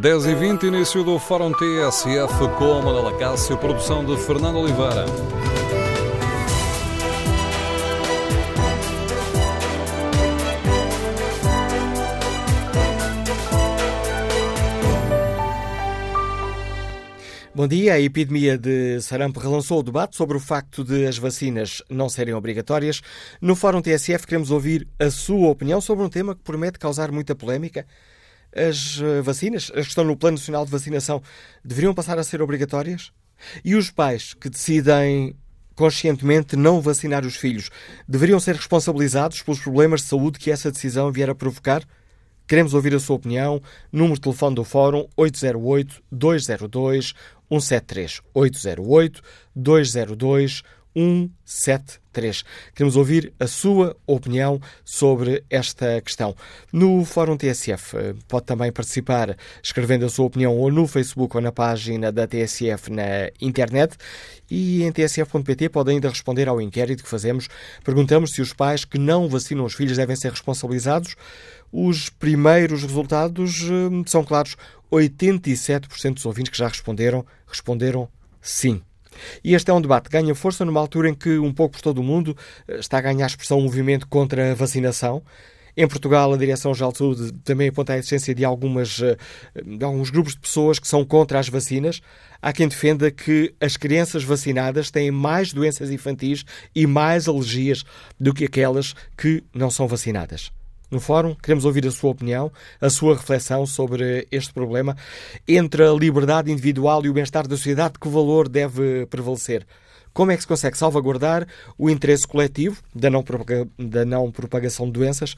10 e 20 início do Fórum TSF com Manela Cássio, produção de Fernando Oliveira. Bom dia. A epidemia de sarampo relançou o debate sobre o facto de as vacinas não serem obrigatórias. No Fórum TSF queremos ouvir a sua opinião sobre um tema que promete causar muita polémica. As eh, vacinas, as que estão no Plano Nacional de Vacinação, deveriam passar a ser obrigatórias? E os pais que decidem conscientemente não vacinar os filhos deveriam ser responsabilizados pelos problemas de saúde que essa decisão vier a provocar? Queremos ouvir a sua opinião. Número de telefone do Fórum 808-202 173 808 202 173. Queremos ouvir a sua opinião sobre esta questão. No Fórum TSF eh, pode também participar escrevendo a sua opinião ou no Facebook ou na página da TSF na internet e em tsf.pt pode ainda responder ao inquérito que fazemos. Perguntamos se os pais que não vacinam os filhos devem ser responsabilizados. Os primeiros resultados eh, são claros. 87% dos ouvintes que já responderam responderam sim. E este é um debate que ganha força numa altura em que, um pouco por todo o mundo, eh, está a ganhar expressão um movimento contra a vacinação. Em Portugal, a Direção-Geral de Saúde também aponta a existência de, algumas, eh, de alguns grupos de pessoas que são contra as vacinas. Há quem defenda que as crianças vacinadas têm mais doenças infantis e mais alergias do que aquelas que não são vacinadas. No fórum, queremos ouvir a sua opinião, a sua reflexão sobre este problema. Entre a liberdade individual e o bem-estar da sociedade, que valor deve prevalecer? Como é que se consegue salvaguardar o interesse coletivo da não, da não propagação de doenças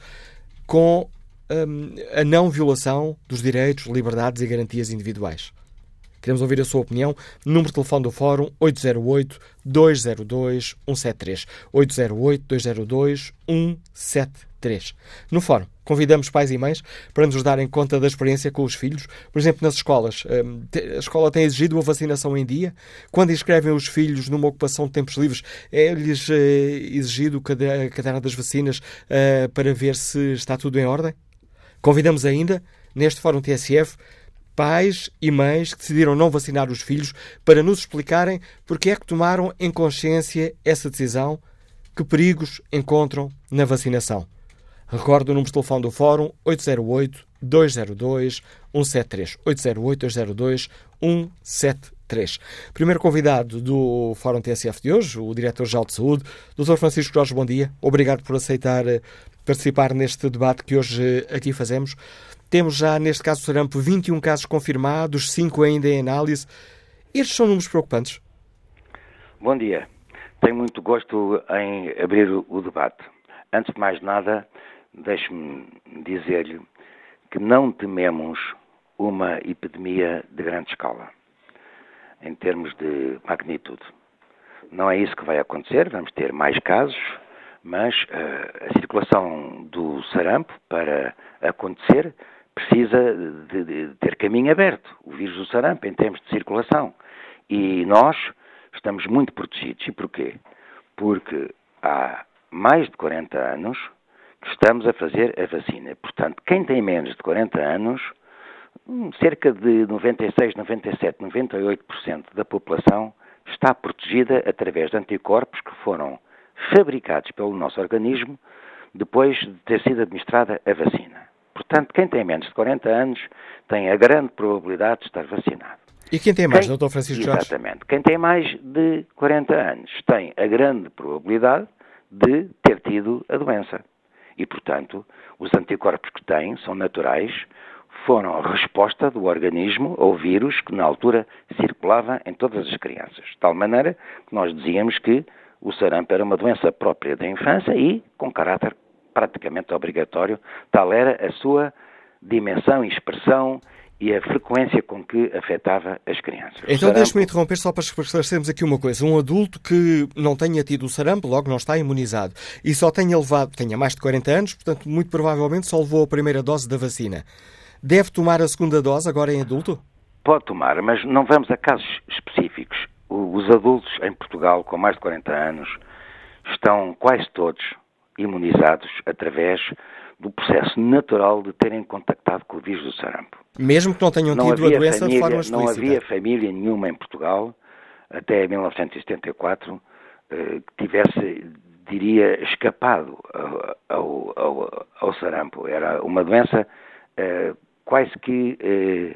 com hum, a não violação dos direitos, liberdades e garantias individuais? Queremos ouvir a sua opinião. Número de telefone do Fórum 808-202-173. 808-202-173. No Fórum, convidamos pais e mães para nos darem conta da experiência com os filhos. Por exemplo, nas escolas. Hum, a escola tem exigido a vacinação em dia. Quando inscrevem os filhos numa ocupação de tempos livres, é-lhes eh, exigido a caderno das vacinas eh, para ver se está tudo em ordem? Convidamos ainda, neste Fórum TSF, pais e mães que decidiram não vacinar os filhos para nos explicarem porque é que tomaram em consciência essa decisão, que perigos encontram na vacinação. Recordo o número de telefone do Fórum 808 202 173. 808 202 173. Primeiro convidado do Fórum TSF de hoje, o Diretor-Geral de Saúde, Dr. Francisco Jorge, bom dia. Obrigado por aceitar eh, participar neste debate que hoje eh, aqui fazemos. Temos já, neste caso do sarampo, 21 casos confirmados, 5 ainda em análise. Estes são números preocupantes? Bom dia. Tenho muito gosto em abrir o debate. Antes de mais nada, deixe-me dizer-lhe que não tememos uma epidemia de grande escala, em termos de magnitude. Não é isso que vai acontecer, vamos ter mais casos, mas uh, a circulação do sarampo, para acontecer, precisa de, de, ter caminho aberto, o vírus do sarampo, em termos de circulação. E nós estamos muito protegidos. E porquê? Porque há mais de 40 anos estamos a fazer a vacina. Portanto, quem tem menos de 40 anos, hum, cerca de 96, 97, 98% da população está protegida através de anticorpos que foram fabricados pelo nosso organismo depois de ter sido administrada a vacina. Portanto, quem tem menos de 40 anos tem a grande probabilidade de estar vacinado. E quem tem mais, quem, Dr. Francisco Jorge? Exatamente. Quem tem mais de 40 anos tem a grande probabilidade de ter tido a doença. E, portanto, os anticorpos que têm são naturais, foram a resposta do organismo ao vírus que na altura circulava em todas as crianças. De tal maneira que nós dizíamos que o sarampo era uma doença própria da infância e com caráter praticamente obrigatório, tal era a sua dimensão e expressão e a frequência com que afetava as crianças. Então deixe-me interromper só para esclarecermos aqui uma coisa. Um adulto que não tenha tido o sarampo, logo não está imunizado, e só tenha levado, tenha mais de 40 anos, portanto, muito provavelmente só levou a primeira dose da vacina. Deve tomar a segunda dose agora em adulto? Pode tomar, mas não vamos a casos específicos. Os adultos em Portugal com mais de 40 anos estão quase todos imunizados através do processo natural de terem contactado com o vírus do sarampo. Mesmo que não tenham não tido a doença família, de forma explícita? Não havia família nenhuma em Portugal, até 1974, eh, que tivesse, diria, escapado ao, ao, ao sarampo. Era uma doença eh, quase que eh,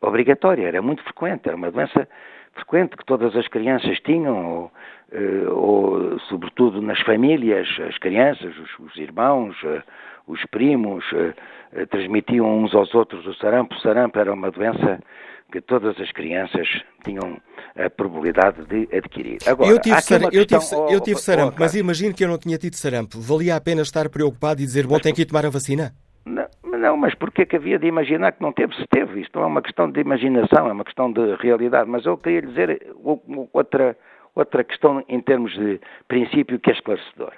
obrigatória, era muito frequente, era uma doença frequente que todas as crianças tinham, ou, eh, ou sobretudo nas famílias, as crianças, os, os irmãos, eh, os primos, eh, transmitiam uns aos outros o sarampo. O sarampo era uma doença que todas as crianças tinham a probabilidade de adquirir. Agora, eu tive, sar... eu tive, oh, eu tive oh, sarampo, oh, mas imagino que eu não tinha tido sarampo. Valia a pena estar preocupado e dizer, bom, tenho que ir tomar a vacina? Não, mas porquê que havia de imaginar que não teve? Se teve, isto não é uma questão de imaginação, é uma questão de realidade. Mas eu queria dizer outra, outra questão em termos de princípio que é esclarecedor.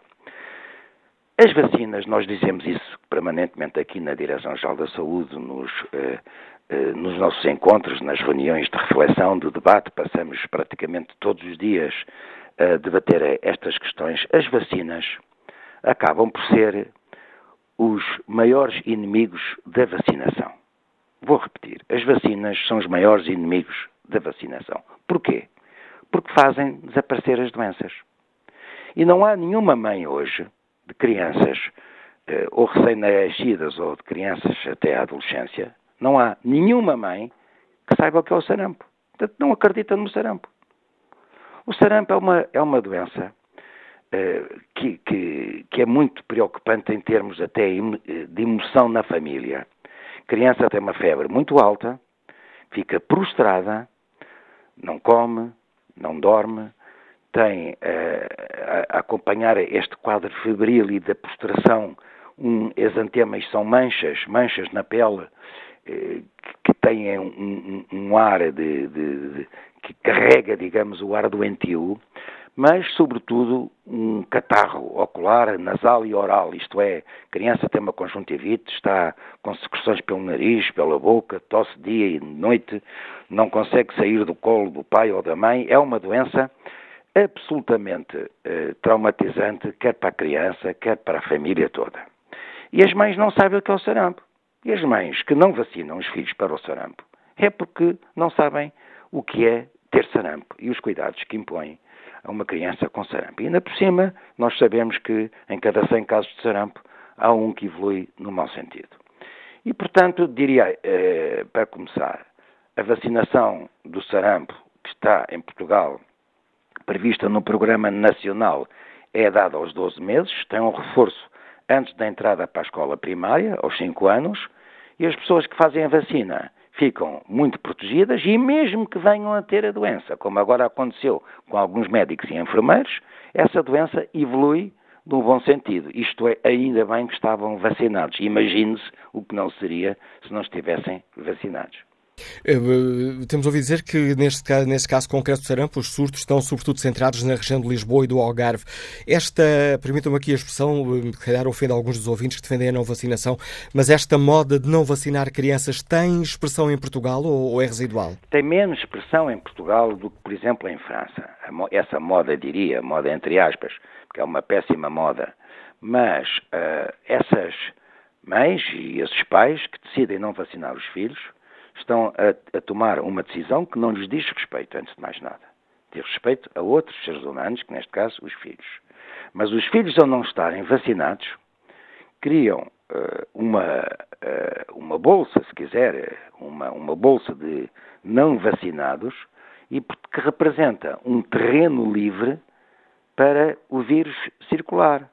As vacinas, nós dizemos isso permanentemente aqui na Direção-Geral da Saúde, nos, eh, eh, nos nossos encontros, nas reuniões de reflexão, de debate, passamos praticamente todos os dias a debater estas questões. As vacinas acabam por ser os maiores inimigos da vacinação. Vou repetir: as vacinas são os maiores inimigos da vacinação. Porquê? Porque fazem desaparecer as doenças. E não há nenhuma mãe hoje de crianças, eh, ou recém-nascidas, ou de crianças até à adolescência, não há nenhuma mãe que saiba o que é o sarampo. Portanto, não acredita no sarampo. O sarampo é uma, é uma doença que, que, que, é muito preocupante em termos até de emoção na família. A criança tem uma febre muito alta, fica prostrada, não come, não dorme, tem uh, a, a, acompanhar este quadro febril e da prostração um exantemas são manchas, manchas na pele que têm um, um, um ar de, de, de, que carrega, digamos, o ar doentio, mas, sobretudo, um catarro ocular, nasal e oral, isto é, criança tem uma conjuntivite, está com secreções pelo nariz, pela boca, tosse dia e noite, não consegue sair do colo do pai ou da mãe, é uma doença absolutamente eh, traumatizante, quer para a criança, quer para a família toda. E as mães não sabem o que é o sarampo. E as mães que não vacinam os filhos para o sarampo é porque não sabem o que é ter sarampo e os cuidados que impõem a uma criança com sarampo. E ainda por cima, nós sabemos que em cada 100 casos de sarampo há um que evolui no mau sentido. E, portanto, diria, eh, para começar, a vacinação do sarampo que está em Portugal prevista no Programa Nacional é dada aos 12 meses, tem um reforço antes da entrada para a escola primária, aos 5 anos, e as pessoas que fazem a vacina ficam muito protegidas e mesmo que venham a ter a doença, como agora aconteceu com alguns médicos e enfermeiros, essa doença evolui num bom sentido. Isto é, ainda bem que estavam vacinados. Imagine-se o que não seria se não estivessem vacinados. Eh, temos ouvido dizer que, neste caso, neste caso concreto do sarampo, os surtos estão sobretudo centrados na região de Lisboa e do Algarve. Esta, permitam-me aqui a expressão, eh, se calhar ofende alguns dos ouvintes que defendem a não vacinação, mas esta moda de não vacinar crianças tem expressão em Portugal ou é residual? Tem menos expressão em Portugal do que, por exemplo, em França. Essa moda, diria, moda entre aspas, porque é uma péssima moda, mas uh, essas mães e esses pais que decidem não vacinar os filhos, estão a, a, tomar uma decisão que não lhes diz respeito, antes de mais nada. Diz respeito a outros seres humanos, que neste caso os filhos. Mas os filhos, ao não estarem vacinados, criam uh, uma, uh, uma bolsa, se quiser, uma, uma bolsa de não vacinados, e que representa um terreno livre para o vírus circular.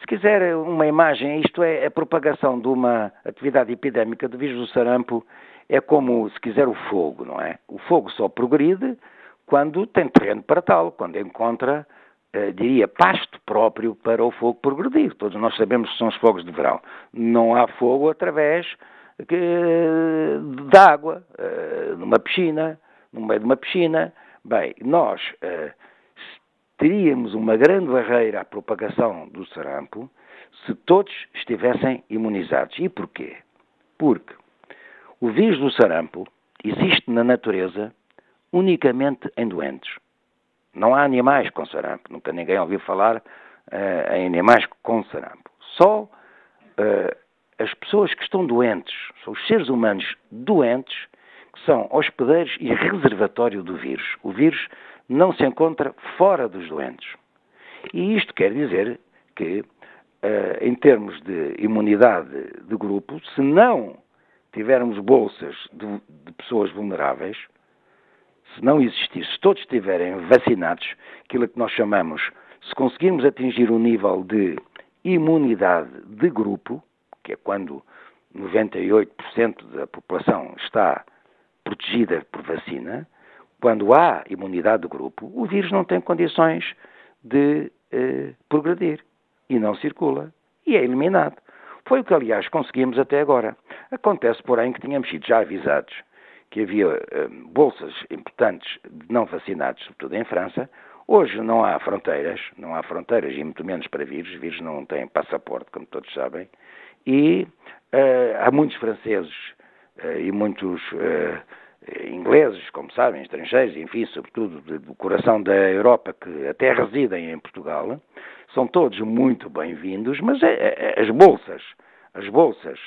Se quiser uma imagem, isto é a propagação de uma atividade epidémica do vírus do sarampo é como, se quiser, o fogo, não é? O fogo só progride quando tem terreno para tal, quando encontra, eh, diria, pasto próprio para o fogo progredir. Todos nós sabemos que são os fogos de verão. Não há fogo através que, da água, eh, numa piscina, no meio de uma piscina. Bem, nós eh, teríamos uma grande barreira à propagação do sarampo se todos estivessem imunizados. E porquê? Porque o vírus do sarampo existe na natureza unicamente em doentes. Não há animais com sarampo. Nunca ninguém ouviu falar uh, em animais com sarampo. Só uh, as pessoas que estão doentes, são os seres humanos doentes, que são hospedeiros e reservatório do vírus. O vírus não se encontra fora dos doentes. E isto quer dizer que, uh, em termos de imunidade de grupo, se não tivermos bolsas de, de pessoas vulneráveis, se não existir, se todos estiverem vacinados, aquilo que nós chamamos, se conseguirmos atingir um nível de imunidade de grupo, que é quando 98% da população está protegida por vacina, quando há imunidade de grupo, o vírus não tem condições de eh, progredir e não circula e é eliminado. Foi o que, aliás, conseguimos até agora. Acontece, porém, que tínhamos sido já avisados que havia eh, bolsas importantes de não vacinados, sobretudo em França. Hoje não há fronteiras, não há fronteiras e muito menos para vírus. Vírus não têm passaporte, como todos sabem. E uh, há muitos franceses uh, e muitos ingleses, como sabem, estrangeiros, enfim, sobretudo do coração da Europa, que até residem em Portugal, são todos muito bem-vindos, mas é, é, as bolsas, as bolsas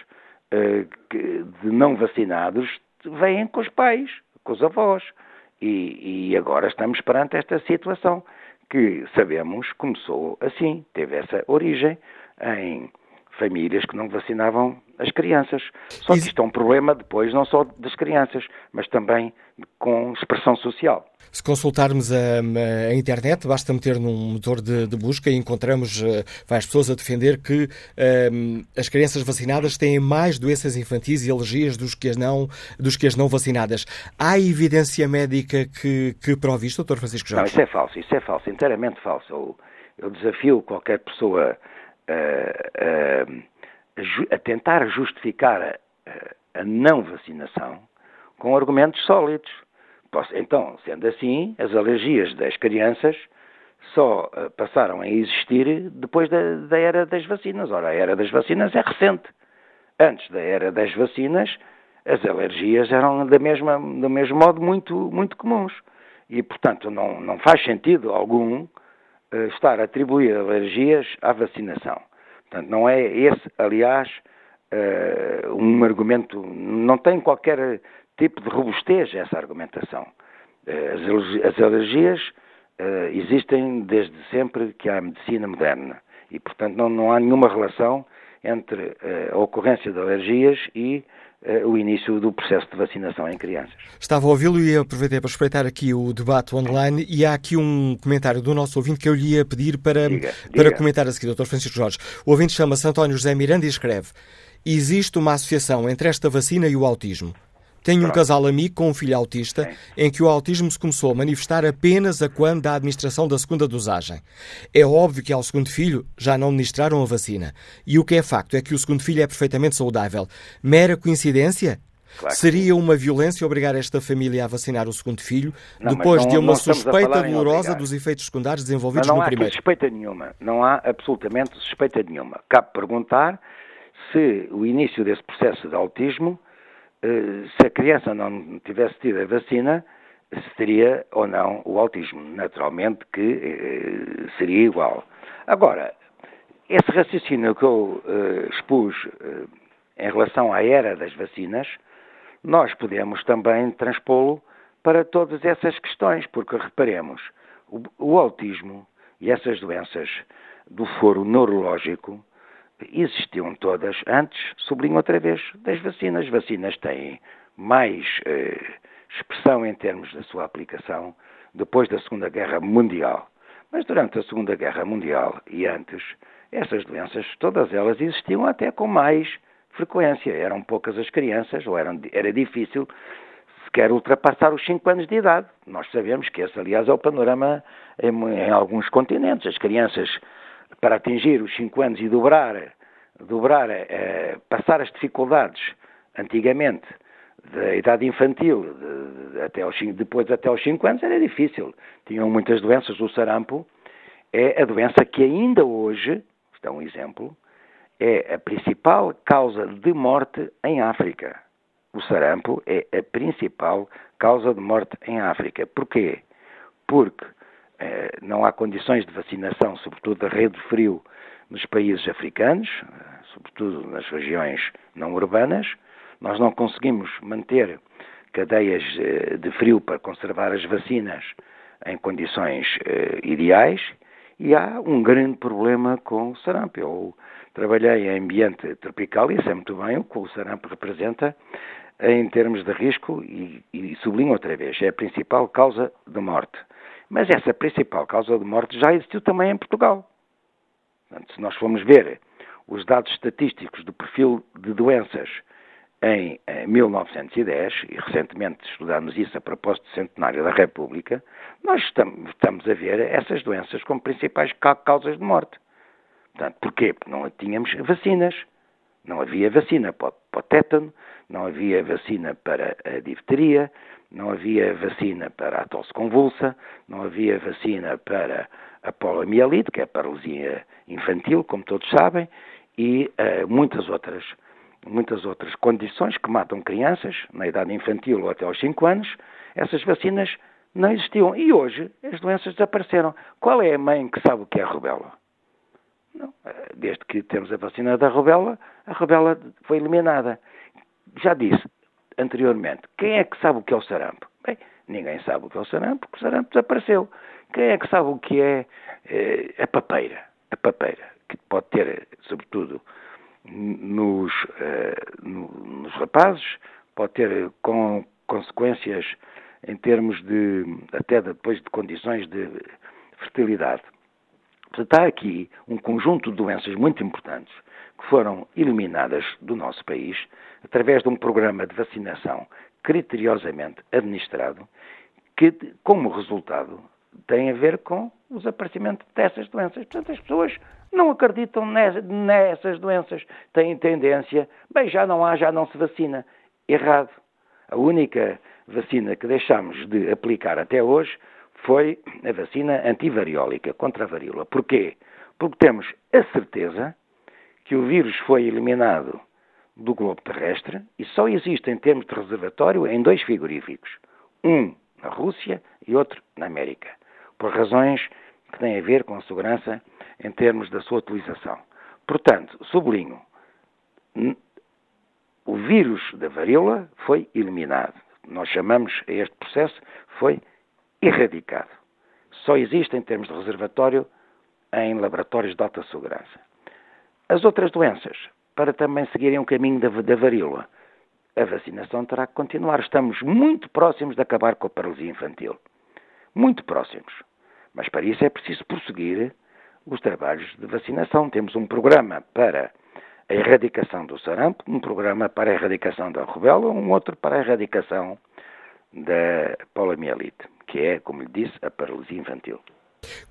de não vacinados vêm com os pais, com os avós. E, e agora estamos perante esta situação que sabemos começou assim, teve essa origem em famílias que não vacinavam as crianças. Só que isto é um problema depois não só das crianças, mas também com expressão social. Se consultarmos a, a internet, basta meter num motor de, de busca e encontramos uh, várias pessoas a defender que uh, as crianças vacinadas têm mais doenças infantis e alergias dos que as não, dos que as não vacinadas. Há evidência médica que, que prove isto, Dr. Francisco Jorge? Não, isso é falso, isso é falso, inteiramente falso. Eu, eu desafio qualquer pessoa a, a, a tentar justificar a, a, não vacinação com argumentos sólidos. Então, sendo assim, as alergias das crianças só uh, passaram a existir depois da, da, era das vacinas. Ora, a era das vacinas é recente. Antes da era das vacinas, as alergias eram da mesma, do mesmo modo muito, muito comuns. E, portanto, não, não faz sentido algum uh, estar a atribuir alergias à vacinação. Portanto, não é esse, aliás, uh, um argumento, não tem qualquer tipo de robustez essa argumentação. Uh, as, alergias uh, existem desde sempre que há medicina moderna e, portanto, não, não há nenhuma relação entre a ocorrência de alergias e o início do processo de vacinação em crianças. Estava a ouvi-lo e aproveitei para espreitar aqui o debate online e há aqui um comentário do nosso ouvinte que eu lhe ia pedir para, diga, para diga. comentar a seguir, Dr. Francisco Jorge. O ouvinte chama-se António José Miranda e escreve Existe uma associação entre esta vacina e o autismo. Tenho Pronto. um casal amigo com um filho autista em que o autismo se começou a manifestar apenas a quando da administração da segunda dosagem. É óbvio que ao segundo filho já não administraram a vacina. E o que é facto é que o segundo filho é perfeitamente saudável. Mera coincidência? Claro Seria uma violência obrigar esta família a vacinar o segundo filho não, depois não, de uma suspeita dolorosa dos efeitos secundários desenvolvidos no primeiro? Não há suspeita nenhuma. Não há absolutamente suspeita nenhuma. Cabe perguntar se o início desse processo de autismo se a criança não tivesse tido a vacina, se teria ou não o autismo. Naturalmente que eh, seria igual. Agora, esse raciocínio que eu uh, expus em relação à era das vacinas, nós podemos também transpô-lo para todas essas questões, porque reparemos, o, o autismo e essas doenças do foro neurológico existiam todas antes, sublinho outra vez, das vacinas. Vacinas têm mais eh, expressão em termos da sua aplicação depois da Segunda Guerra Mundial. Mas durante a Segunda Guerra Mundial e antes, essas doenças, todas elas existiam até com mais frequência. Eram poucas as crianças, ou eram, era difícil sequer ultrapassar os 5 anos de idade. Nós sabemos que esse, aliás, é o panorama em, em alguns continentes. As crianças para atingir os 5 anos e dobrar, dobrar eh, passar as dificuldades antigamente da idade infantil de, de, até aos, depois até aos 5 anos era difícil. Tinham muitas doenças. O sarampo é a doença que ainda hoje, isto é um exemplo, é a principal causa de morte em África. O sarampo é a principal causa de morte em África. Porquê? Porque não há condições de vacinação, sobretudo da rede de frio, nos países africanos, sobretudo nas regiões não urbanas. Nós não conseguimos manter cadeias eh, de frio para conservar as vacinas em condições eh, ideais e há um grande problema com o sarampo. Eu trabalhei em ambiente tropical e sei muito bem o que o sarampo representa em termos de risco e, e sublinho outra vez, é a principal causa de morte. Mas essa principal causa de morte já existiu também em Portugal. Portanto, se nós formos ver os dados estatísticos do perfil de doenças em, 1910, e recentemente estudamos isso a propósito do centenário da República, nós estamos, a ver essas doenças como principais causas de morte. Portanto, porquê? Porque não tínhamos vacinas. Não havia vacina para o tétano, não havia vacina para a difteria, não havia vacina para a tosse convulsa, não havia vacina para a poliomielite, que é a paralisia infantil, como todos sabem, e uh, muitas outras muitas outras condições que matam crianças na idade infantil ou até aos 5 anos, essas vacinas não existiam. E hoje as doenças desapareceram. Qual é a mãe que sabe o que é a rubéola? Não. Eh, desde que temos a vacina da rubéola, a rubéola foi eliminada. Já disse anteriormente, quem é que sabe o que é o sarampo? Bem, ninguém sabe o que é o sarampo, porque o sarampo desapareceu. Quem é que sabe o que é eh, a papeira? A papeira, que pode ter, sobretudo, nos, eh, no, nos rapazes, pode ter com consequências em termos de, até depois de condições de fertilidade. Portanto, há aqui um conjunto de doenças muito importantes que foram eliminadas do nosso país através de um programa de vacinação criteriosamente administrado, que, como resultado, tem a ver com o desaparecimento dessas doenças. Portanto, as pessoas não acreditam nessas doenças, têm tendência, bem, já não há, já não se vacina. Errado. A única vacina que deixámos de aplicar até hoje foi a vacina antivariólica contra a varíola. Porquê? Porque temos a certeza que o vírus foi eliminado do globo terrestre e só existe em termos de reservatório em dois frigoríficos. Um na Rússia e outro na América. Por razões que têm a ver com a segurança em termos da sua utilização. Portanto, sublinho, o vírus da varíola foi eliminado. Nós chamamos a este processo, foi erradicado. Só existe em termos de reservatório em laboratórios de alta segurança. As outras doenças, para também seguirem o caminho da, da varíola, a vacinação terá que continuar. Estamos muito próximos de acabar com a paralisia infantil. Muito próximos. Mas para isso é preciso prosseguir os trabalhos de vacinação. Temos um programa para a erradicação do sarampo, um programa para a erradicação da rubéola, um outro para a erradicação da poliomielite, que é, como lhe disse, a paralisia infantil.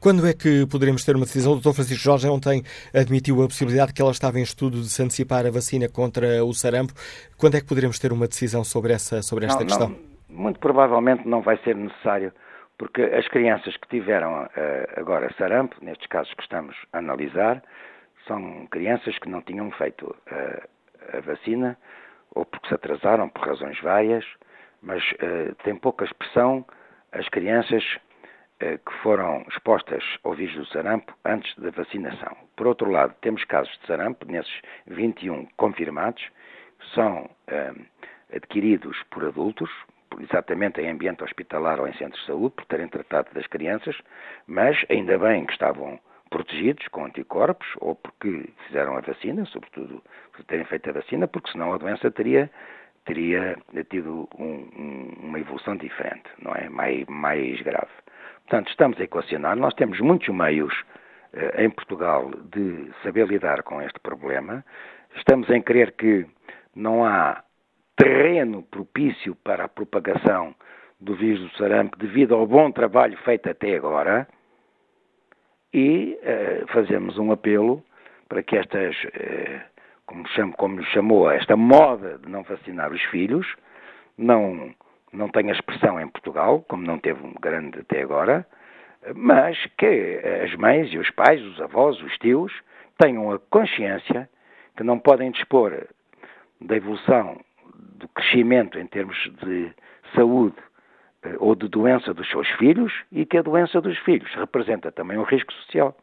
Quando é que poderemos ter uma decisão? O Dr. Francisco Jorge ontem admitiu a possibilidade que ela estava em estudo de se antecipar a vacina contra o sarampo. Quando é que poderemos ter uma decisão sobre, essa, sobre esta não, questão? Não, muito provavelmente não vai ser necessário porque as crianças que tiveram uh, agora sarampo, nestes casos que estamos a analisar, são crianças que não tinham feito uh, a vacina, ou porque se atrasaram por razões várias, mas uh, tem pouca expressão as crianças que foram expostas ao vírus do sarampo antes da vacinação. Por outro lado, temos casos de sarampo, nesses 21 confirmados, são adquiridos por adultos, exatamente em ambiente hospitalar ou em centros de saúde, por terem tratado das crianças, mas ainda bem que estavam protegidos com anticorpos ou porque fizeram a vacina, sobretudo por terem feito a vacina, porque senão a doença teria, teria tido um, um, uma evolução diferente, não é? Mais, mais grave. Portanto, estamos a equacionar, nós temos muitos meios eh, em Portugal de saber lidar com este problema, estamos em crer que não há terreno propício para a propagação do vírus do sarampo devido ao bom trabalho feito até agora. E uh, fazemos um apelo para que estas, uh, como, chamo, como chamou, esta moda de não vacinar os filhos não, não tenha expressão em Portugal, como não teve um grande até agora, mas que as mães e os pais, os avós, os tios, tenham a consciência que não podem dispor da evolução do crescimento em termos de saúde eh, ou de doença dos seus filhos e que a doença dos filhos representa também um risco social.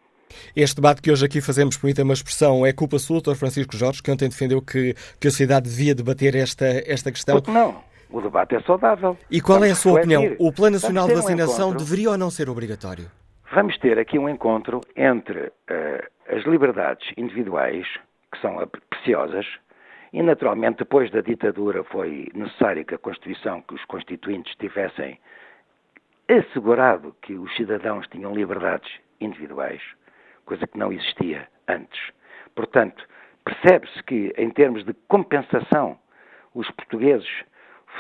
Este debate que hoje aqui fazemos, permita uma expressão, é culpa sua, Dr. Francisco Jorge, que ontem defendeu que, que a sociedade devia debater esta, esta questão. Porque não? O debate é saudável. E qual Vamos é a sua refletir. opinião? O Plano Nacional de Vacinação um deveria ou não ser obrigatório? Vamos ter aqui um encontro entre uh, as liberdades individuais, que são preciosas, e naturalmente depois da ditadura foi necessário que a Constituição, que os constituintes tivessem assegurado que os cidadãos tinham liberdades individuais, coisa que não existia antes. Portanto, percebe-se que, em termos de compensação, os portugueses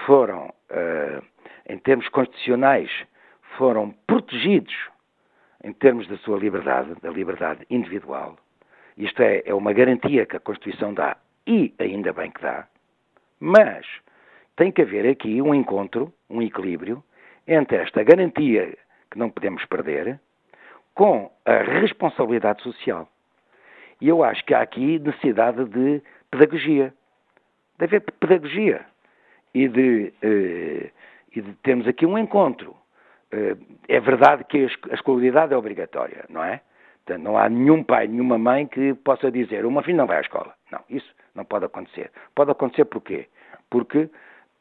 foram, uh, em termos constitucionais, foram protegidos em termos da sua liberdade, da liberdade individual. Isto é, é uma garantia que a Constituição dá, e ainda bem que dá, mas tem que haver aqui um encontro, um equilíbrio, entre esta garantia que não podemos perder com a responsabilidade social. E eu acho que há aqui necessidade de pedagogia. De haver pedagogia e de, eh, e de termos aqui um encontro. Eh, é verdade que a escolaridade é obrigatória, não é? Portanto, não há nenhum pai, nenhuma mãe que possa dizer uma filha não vai à escola. Não, isso não pode acontecer. Pode acontecer porquê? Porque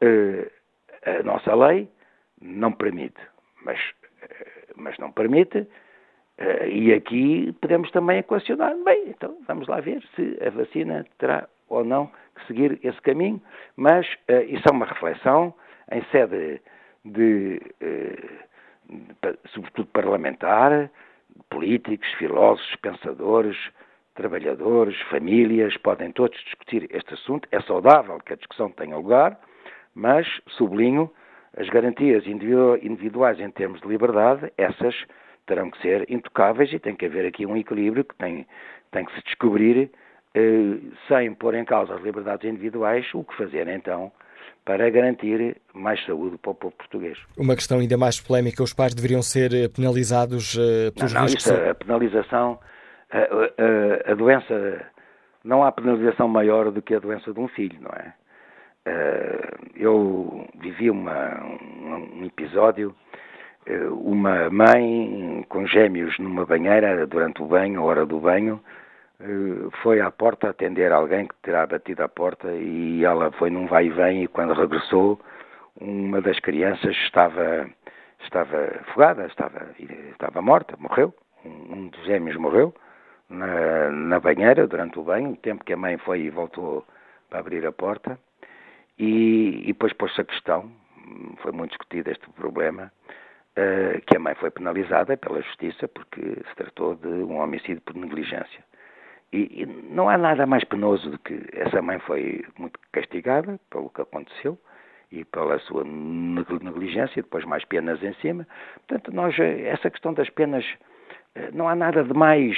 eh, a nossa lei não permite. Mas, mas não permite Uh, e aqui podemos também equacionar, bem, então vamos lá ver se a vacina terá ou não que seguir esse caminho, mas uh, isso é uma reflexão em sede de, uh, de, sobretudo parlamentar, políticos, filósofos, pensadores, trabalhadores, famílias, podem todos discutir este assunto. É saudável que a discussão tenha lugar, mas sublinho as garantias individuais em termos de liberdade, essas terão que ser intocáveis e tem que haver aqui um equilíbrio que tem, tem que se descobrir, sem pôr em causa as liberdades individuais, o que fazer então para garantir mais saúde para o povo português. Uma questão ainda mais polémica, os pais deveriam ser eh, penalizados uh, pelos não, não, riscos... Isso, a penalização, a, a, a, doença, não há penalização maior do que a doença de um filho, não é? Eu vivi uma, um, episódio eh, uma mãe com gêmeos numa banheira durante o banho, a hora do banho, eh, foi à porta atender alguém que terá batido à porta e ela foi num vai e vem e quando regressou uma das crianças estava estava afogada, estava estava morta, morreu, um dos gêmeos morreu na, na banheira durante o banho, o tempo que a mãe foi e voltou para abrir a porta e, e depois pôs-se a questão, foi muito discutido este problema, uh, que a mãe foi penalizada pela justiça porque se tratou de um homicídio por negligência. E, e, não há nada mais penoso do que essa mãe foi muito castigada pelo que aconteceu e pela sua negligência, depois mais penas em cima. Portanto, nós, eh, essa questão das penas, eh, não há nada de mais,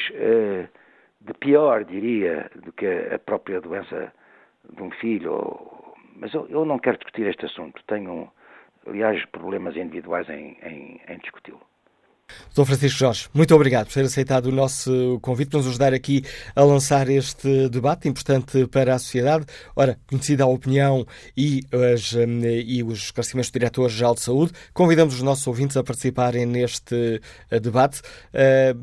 de pior, diria, do que a própria doença de um filho. Mas eu, eu não quero discutir este assunto. Tenho aliás, problemas individuais em, em, em discuti-lo. Dr. Francisco Jorge, muito obrigado por ter aceitado o nosso convite para nos ajudar aqui a lançar este debate importante para a sociedade. Ora, conhecida a opinião e, as, hum, e os esclarecimentos do Diretor-Geral de Saúde, convidamos os nossos ouvintes a participarem neste eh, debate. Eh,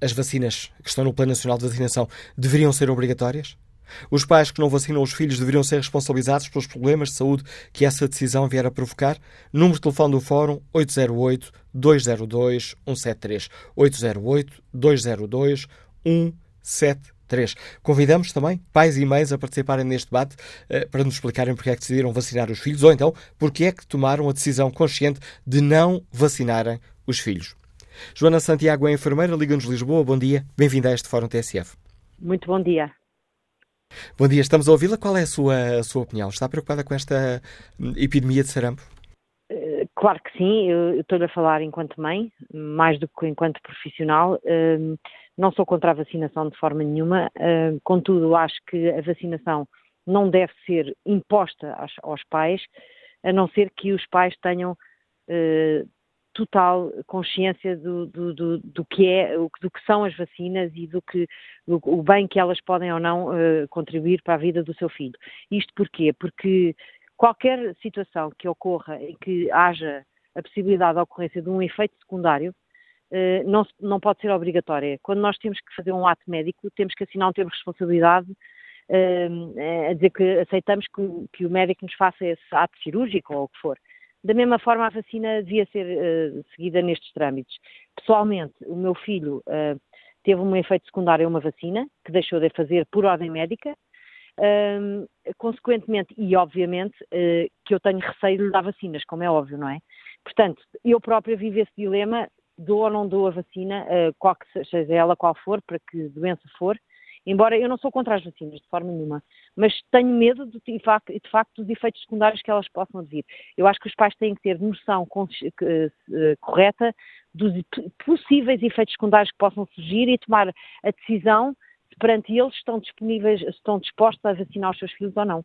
as vacinas que estão no Plano Nacional de Vacinação deveriam ser obrigatórias? Os pais que não vacinam os filhos deveriam ser responsabilizados pelos problemas de saúde que essa decisão vier a provocar? Número de telefone do Fórum 808-202-173. 808-202-173. Convidamos também pais e mães a participarem neste debate eh, para nos explicarem porque é que decidiram vacinar os filhos ou então porque é que tomaram a decisão consciente de não vacinarem os filhos. Joana Santiago é enfermeira, Liga-nos Lisboa. Bom dia, bem-vinda a este Fórum TSF. Muito bom dia. Bom dia, estamos a ouvi-la. Qual é a sua, a sua opinião? Está preocupada com esta hum, epidemia de sarampo? Eh, claro que sim, eu estou a falar enquanto mãe, mais do que enquanto profissional. Hum, não sou contra a vacinação de forma nenhuma, hum, contudo, acho que a vacinação não deve ser imposta aos, pais, a não ser que os pais tenham eh, total consciência do, do, do, do, que é, do que são as vacinas e do que do, o bem que elas podem ou não uh, contribuir para a vida do seu filho. Isto porquê? Porque qualquer situação que ocorra em que haja a possibilidade da ocorrência de um efeito secundário, não, não pode ser obrigatória. Quando nós temos que fazer um ato médico, temos que assinar um termo de responsabilidade a dizer que aceitamos que, que, o médico nos faça esse ato cirúrgico ou o que for. Da mesma forma, a vacina devia ser uh, seguida nestes trâmites. Pessoalmente, o meu filho uh, teve um efeito secundário a uma vacina, que deixou de fazer por ordem médica. Uh, consequentemente, e obviamente, que eu tenho receio de lhe dar vacinas, como é óbvio, não é? Portanto, eu própria vivo esse dilema, dou ou não dou a vacina, qual que seja ela qual for, para que doença for, Embora eu não sou contra as vacinas, de forma nenhuma, mas tenho medo de, de, facto, dos efeitos secundários que elas possam vir. Eu acho que os pais têm que ter noção eh, correta dos possíveis efeitos secundários que possam surgir e tomar a decisão se perante eles estão disponíveis, estão dispostos a vacinar os seus filhos ou não.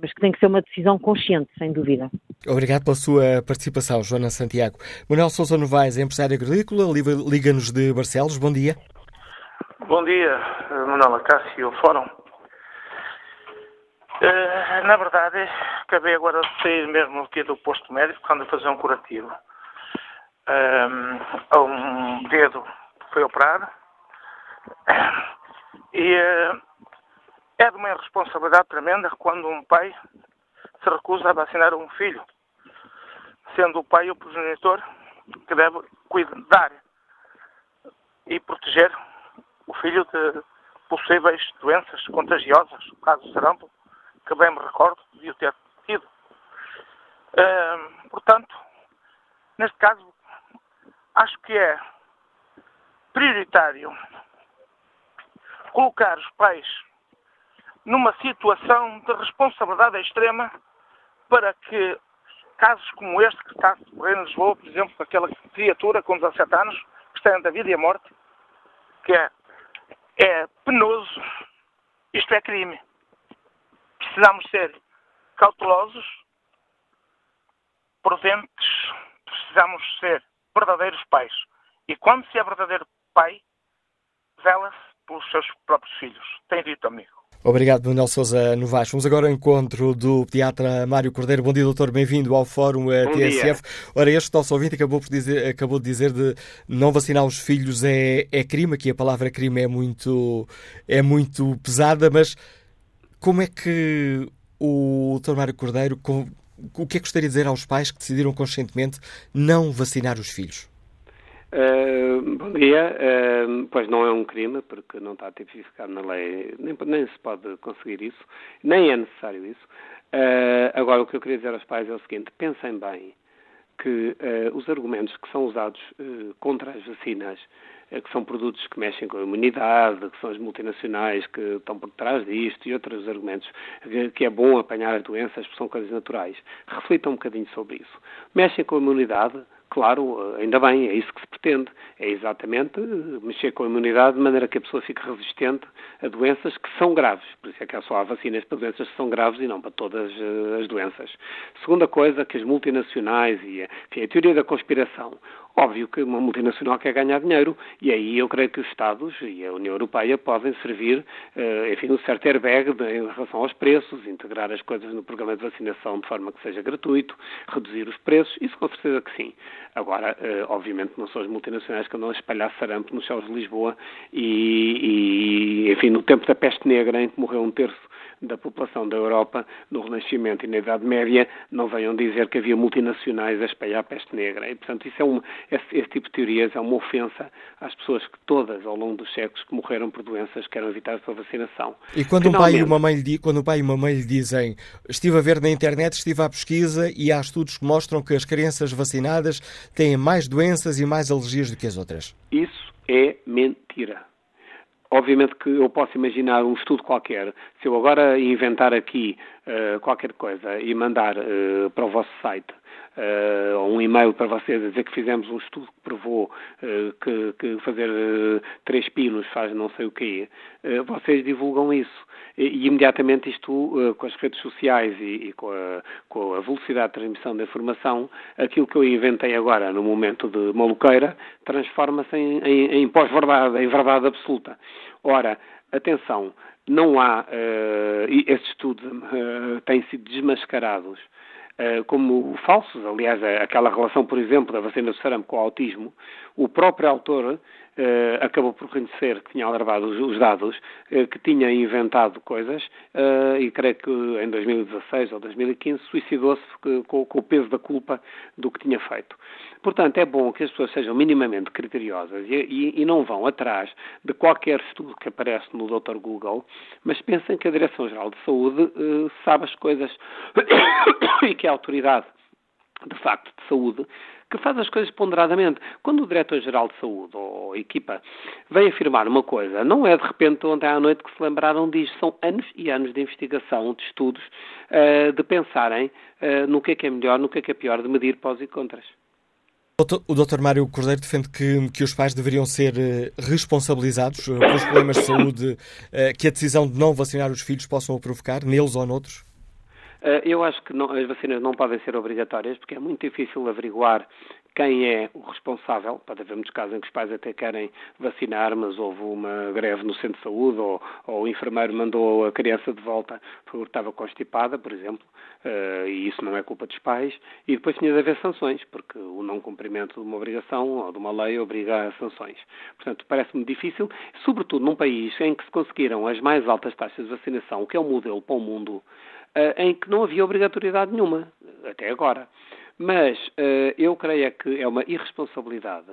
Mas que tem que ser uma decisão consciente, sem dúvida. Obrigado pela sua participação, Joana Santiago. Manuel Sousa Novaes, empresário agrícola, liga-nos de Barcelos. Bom dia. Bom dia, Manuela Cássio, Fórum. Uh, na verdade, acabei agora de sair mesmo aqui do posto médico, quando a fazer um curativo. Uh, um dedo foi operado. E uh, é de uma irresponsabilidade tremenda quando um pai se recusa a vacinar um filho, sendo o pai o progenitor que deve cuidar e proteger o filho de possíveis doenças contagiosas, o caso de sarampo, que bem me recordo de ter tido. Uh, portanto, neste caso, acho que é prioritário colocar os pais numa situação de responsabilidade extrema para que casos como este que está a decorrer em Lisboa, por exemplo, aquela criatura com 17 anos, que está entre a vida e a morte, que é é penoso, isto é crime. Precisamos ser cautelosos, prudentes, precisamos ser verdadeiros pais. E quando se é verdadeiro pai, vela-se pelos seus próprios filhos. Tem dito, amigo. Obrigado, Manuel Souza Novaes. Vamos agora ao encontro do pediatra Mário Cordeiro. Bom dia, doutor. Bem-vindo ao Fórum eh, Bom TSF. Dia. Ora, este nosso ouvinte acabou, por dizer, acabou de dizer de não vacinar os filhos é, é crime. Aqui a palavra crime é muito, é muito pesada, mas como é que o doutor Mário Cordeiro, o que é que gostaria de dizer aos pais que decidiram conscientemente não vacinar os filhos? Uh, bom dia. Uh, pois não é um crime, porque não está tipificado na lei, nem, nem se pode conseguir isso, nem é necessário isso. Uh, agora, o que eu queria dizer aos pais é o seguinte: pensem bem que os argumentos que são usados contra as vacinas, que são produtos que mexem com a imunidade, que são as multinacionais que estão por trás disto e outros argumentos, que é bom apanhar as doenças, porque são coisas naturais, reflitam um bocadinho sobre isso. Mexem com a imunidade Claro, ainda bem, é isso que se pretende. É exatamente mexer com a imunidade de maneira que a pessoa fique resistente a doenças que são graves. Por isso é que só há vacinas para doenças que são graves e não para todas eh, as doenças. Segunda coisa, que as multinacionais e enfim, a teoria da conspiração. Óbvio que uma multinacional quer ganhar dinheiro e aí eu creio que os Estados e a União Europeia podem servir, eh, enfim, um certo airbag em relação aos preços, integrar as coisas no programa de vacinação de forma que seja gratuito, reduzir os preços, isso com certeza que sim. Agora, eh, obviamente, não são as multinacionais que andam a espalhar sarampo nos céus de Lisboa e, e, enfim, no tempo da peste negra, em que morreu um terço da população da Europa no Renascimento e na Idade Média não venham dizer que havia multinacionais a espalhar a peste negra. E, portanto, isso é um, esse, esse, tipo de teorias é uma ofensa às pessoas que todas, ao longo dos séculos, que morreram por doenças que eram evitadas pela vacinação. E quando um, pai e uma mãe lhe, quando um pai e uma mãe lhe dizem estive a ver na internet, estive à pesquisa e há estudos que mostram que as crianças vacinadas têm mais doenças e mais alergias do que as outras. Isso é mentira. Obviamente que eu posso imaginar um estudo qualquer. Se eu agora inventar aqui uh, qualquer coisa e mandar uh, para o vosso site uh, um e-mail para vocês a dizer que fizemos um estudo que provou que, que, fazer três pinos faz não sei o quê, vocês divulgam isso. E, e imediatamente isto, com as redes sociais e, e com, a, com, a, velocidade de transmissão da informação, aquilo que eu inventei agora no momento de maluqueira transforma-se em, em, em pós-verdade, em verdade absoluta. Ora, atenção, não há, uh, esses estudos uh, têm sido desmascarados uh, como falsos. Aliás, aquela relação, por exemplo, da vacina do sarampo com o autismo, o próprio autor Uh, acabou por reconhecer que tinha alarvado os, os dados, uh, que tinha inventado coisas uh, e creio que em 2016 ou 2015 suicidou-se com, com, o peso da culpa do que tinha feito. Portanto, é bom que as pessoas sejam minimamente criteriosas e, e, e não vão atrás de qualquer estudo que aparece no Dr. Google, mas pensem que a Direção-Geral de Saúde sabe as coisas e que a autoridade de facto de saúde que faz as coisas ponderadamente. Quando o Diretor-Geral de Saúde ou equipa vem afirmar uma coisa, não é de repente ontem à noite que se lembraram disso. São anos e anos de investigação, de estudos, uh, de pensarem uh, no que é que é melhor, no que é que é pior, de medir pós e contras. O Dr. Mário Cordeiro defende que, que os pais deveriam ser eh, responsabilizados pelos problemas de saúde que a decisão de não vacinar os filhos possam provocar, neles ou noutros? Eh, eu acho que não, as vacinas não podem ser obrigatórias porque é muito difícil averiguar quem é o responsável. Pode haver muitos casos em que os pais até querem vacinar, mas houve uma greve no centro de saúde ou, ou o enfermeiro mandou a criança de volta porque estava constipada, por exemplo, uh, e isso não é culpa dos pais. E depois tinha de haver sanções, porque o não cumprimento de uma obrigação ou de uma lei obriga a sanções. Portanto, parece-me difícil, sobretudo num país em que se conseguiram as mais altas taxas de vacinação, que é um modelo para o mundo, em que não havia obrigatoriedade nenhuma, até agora. Mas uh, eu creio é que é uma irresponsabilidade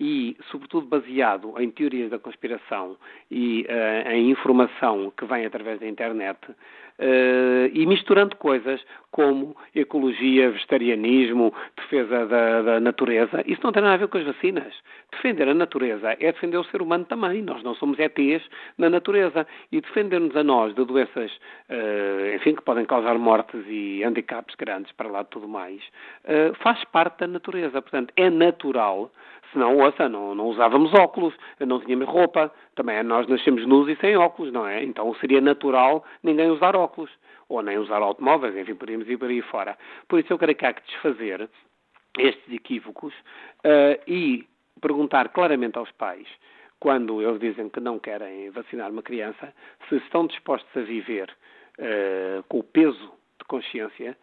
e, sobretudo, baseado em teorias da conspiração e uh, em informação que vem através da internet, uh, e misturando coisas como ecologia, vegetarianismo, defesa da, da, natureza. Isso não tem nada a ver com as vacinas. Defender a natureza é defender o ser humano também. Nós não somos ETs na natureza. E defender-nos a nós de doenças, uh, enfim, que podem causar mortes e handicaps grandes para lá de tudo mais, faz parte da natureza. Portanto, é natural Senão, ouça, não, não usávamos óculos, não tínhamos roupa, também nós nascemos nus e sem óculos, não é? Então seria natural ninguém usar óculos, ou nem usar automóveis, enfim, podíamos ir por aí fora. Por isso eu creio que há que desfazer estes equívocos uh, e perguntar claramente aos pais, quando eles dizem que não querem vacinar uma criança, se estão dispostos a viver uh, com o peso de consciência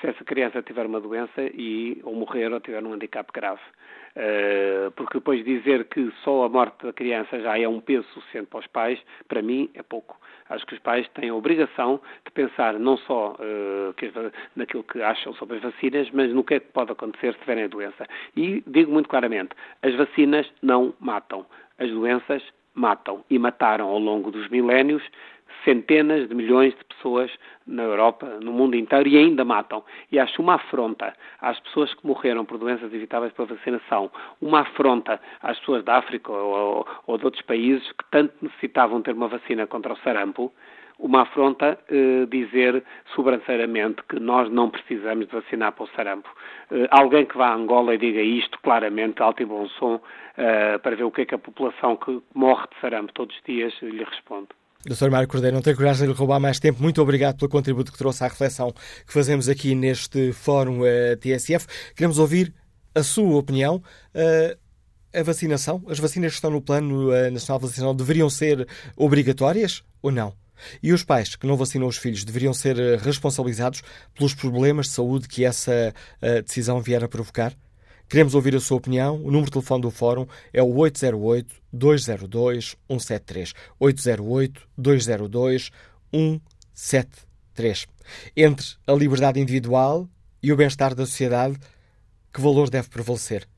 se essa criança tiver uma doença e ou morrer ou tiver um handicap grave. Uh, porque depois dizer que só a morte da criança já é um peso suficiente para os pais, para mim é pouco. Acho que os pais têm a obrigação de pensar não só uh, que, naquilo que acham sobre as vacinas, mas no que é que pode acontecer se tiverem a doença. E digo muito claramente, as vacinas não matam. As doenças matam e mataram ao longo dos milénios centenas de milhões de pessoas na Europa, no mundo inteiro, e ainda matam. E acho uma afronta às pessoas que morreram por doenças evitáveis pela vacinação, uma afronta às pessoas da África ou, ou de outros países que tanto necessitavam ter uma vacina contra o sarampo, uma afronta eh, dizer sobranceiramente que nós não precisamos de vacinar para o sarampo. Eh, alguém que vá a Angola e diga isto claramente, alto e bom som, eh, para ver o que é que a população que morre de sarampo todos os dias lhe responde. Dr. Mário Cordeiro, não tenho coragem de lhe roubar mais tempo. Muito obrigado pelo contributo que trouxe à reflexão que fazemos aqui neste Fórum uh, eh, TSF. Queremos ouvir a sua opinião. Uh, a vacinação, as vacinas que estão no Plano uh, Nacional de Vacinação deveriam ser obrigatórias ou não? E os pais que não vacinam os filhos deveriam ser responsabilizados pelos problemas de saúde que essa decisão vier a provocar? Queremos ouvir a sua opinião. O número de telefone do Fórum é o 808-202-173. 808-202-173. Entre a liberdade individual e o bem-estar da sociedade, que valor deve prevalecer?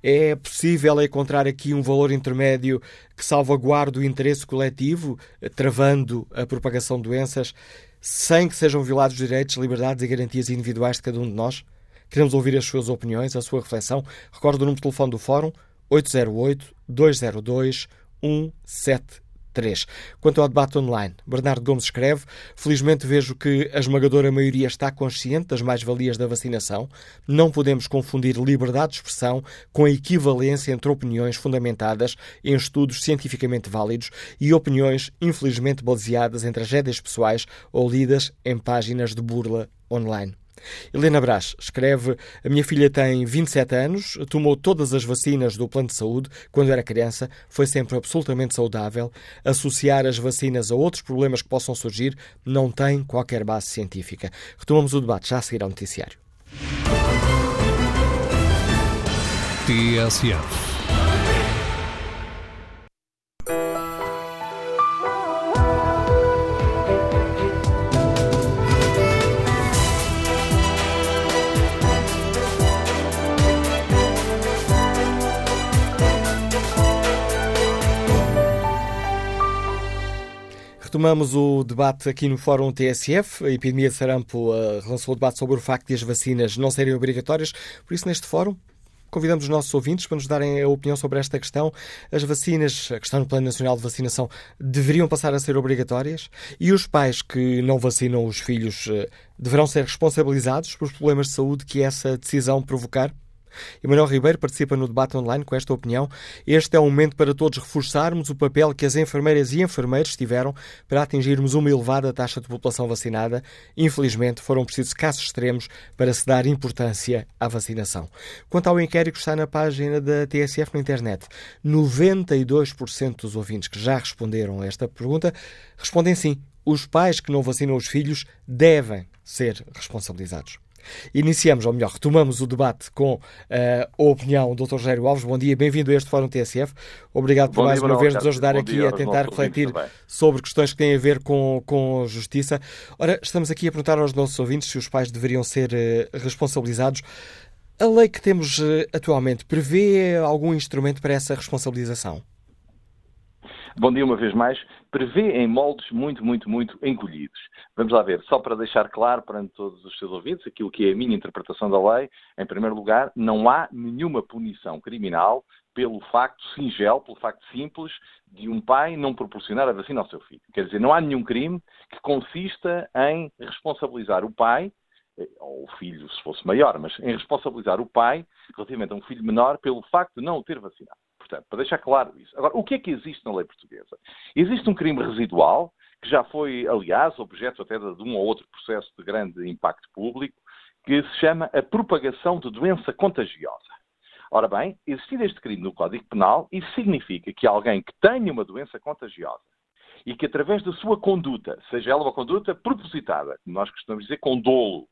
É possível encontrar aqui um valor intermédio que salvaguarde o interesse coletivo, travando a propagação de doenças, sem que sejam violados os direitos, liberdades e garantias individuais de cada um de nós? Queremos ouvir as suas opiniões, a sua reflexão. Recordo o número de telefone do Fórum 808-202-173. Quanto ao debate online, Bernardo Gomes escreve: Felizmente vejo que a esmagadora maioria está consciente das mais-valias da vacinação. Não podemos confundir liberdade de expressão com a equivalência entre opiniões fundamentadas em estudos cientificamente válidos e opiniões infelizmente baseadas em tragédias pessoais ou lidas em páginas de burla online. Helena Brás escreve: A minha filha tem 27 anos, tomou todas as vacinas do plano de saúde quando era criança, foi sempre absolutamente saudável. Associar as vacinas a outros problemas que possam surgir não tem qualquer base científica. Retomamos o debate já a seguir ao noticiário. TSF Retomamos o debate aqui no Fórum TSF. A epidemia de sarampo uh, relançou o debate sobre o facto de as vacinas não serem obrigatórias. Por isso, neste fórum, convidamos os nossos ouvintes para nos darem a opinião sobre esta questão. As vacinas, que estão no Plano Nacional de Vacinação, deveriam passar a ser obrigatórias? E os pais que não vacinam os filhos uh, deverão ser responsabilizados pelos problemas de saúde que essa decisão provocar? Emanuel Ribeiro participa no debate online com esta opinião. Este é o momento para todos reforçarmos o papel que as enfermeiras e enfermeiros tiveram para atingirmos uma elevada taxa de população vacinada. Infelizmente, foram precisos casos extremos para se dar importância à vacinação. Quanto ao inquérito que está na página da TSF na internet, 92% dos ouvintes que já responderam a esta pergunta respondem sim. Os pais que não vacinam os filhos devem ser responsabilizados. Iniciamos, ou melhor, retomamos o debate com uh, a opinião do Dr. Rogério Alves. Bom dia, bem-vindo a este Fórum TSF. Obrigado por Bom mais dia, uma vez nos ajudar aqui a tentar refletir sobre questões que têm a ver com, com justiça. Ora, estamos aqui a perguntar aos nossos ouvintes se os pais deveriam ser uh, responsabilizados. A lei que temos uh, atualmente prevê algum instrumento para essa responsabilização? Bom dia uma vez mais. Prevê em moldes muito, muito, muito encolhidos. Vamos lá ver, só para deixar claro para todos os seus ouvintes aquilo que é a minha interpretação da lei, em primeiro lugar, não há nenhuma punição criminal pelo facto singelo, pelo facto simples de um pai não proporcionar a vacina ao seu filho. Quer dizer, não há nenhum crime que consista em responsabilizar o pai, eh, ou o filho se fosse maior, mas em responsabilizar o pai relativamente a um filho menor pelo facto de não o ter vacinado. Portanto, para deixar claro isso. Agora, o que é que existe na lei portuguesa? Existe um crime residual, que já foi, aliás, objeto até de um ou outro processo de grande impacto público, que se chama a propagação de doença contagiosa. Ora bem, existir este crime no Código Penal, isso significa que alguém que tenha uma doença contagiosa e que através da sua conduta, seja ela uma conduta propositada, como nós costumamos dizer, com dolo,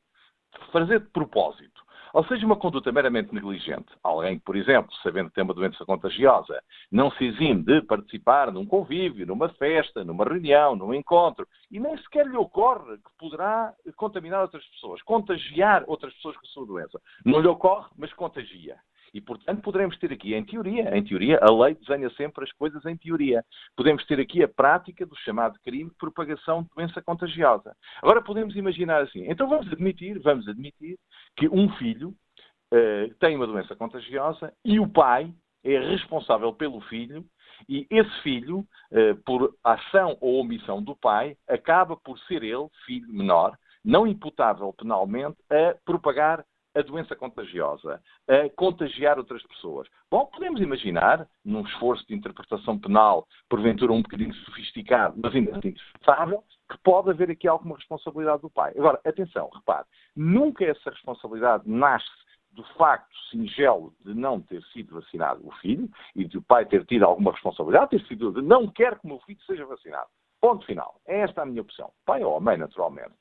fazer de propósito, ou seja, uma conduta meramente negligente. Alguém que, por exemplo, sabendo que tem uma doença contagiosa, não se exime de participar num convívio, numa festa, numa reunião, num encontro, e nem sequer lhe ocorre que poderá contaminar outras pessoas, contagiar outras pessoas com a sua doença. Não lhe ocorre, mas contagia. E, portanto, poderemos ter aqui, em teoria, em teoria, a lei desenha sempre as coisas em teoria. Podemos ter aqui a prática do chamado crime de propagação de doença contagiosa. Agora podemos imaginar assim, então vamos admitir, vamos admitir que um filho uh, tem uma doença contagiosa e o pai é responsável pelo filho e esse filho, uh, por ação ou omissão do pai, acaba por ser ele, filho menor, não imputável penalmente, a propagar a doença contagiosa, a contagiar outras pessoas. Bom, podemos imaginar, num esforço de interpretação penal, porventura um bocadinho sofisticado, mas ainda assim indispensável, que pode haver aqui alguma responsabilidade do pai. Agora, atenção, repare, nunca essa responsabilidade nasce do facto singelo de não ter sido vacinado o filho e de o pai ter tido alguma responsabilidade, ter sido de não quer que o meu filho seja vacinado. Ponto final. É esta a minha opção. Pai ou mãe, naturalmente.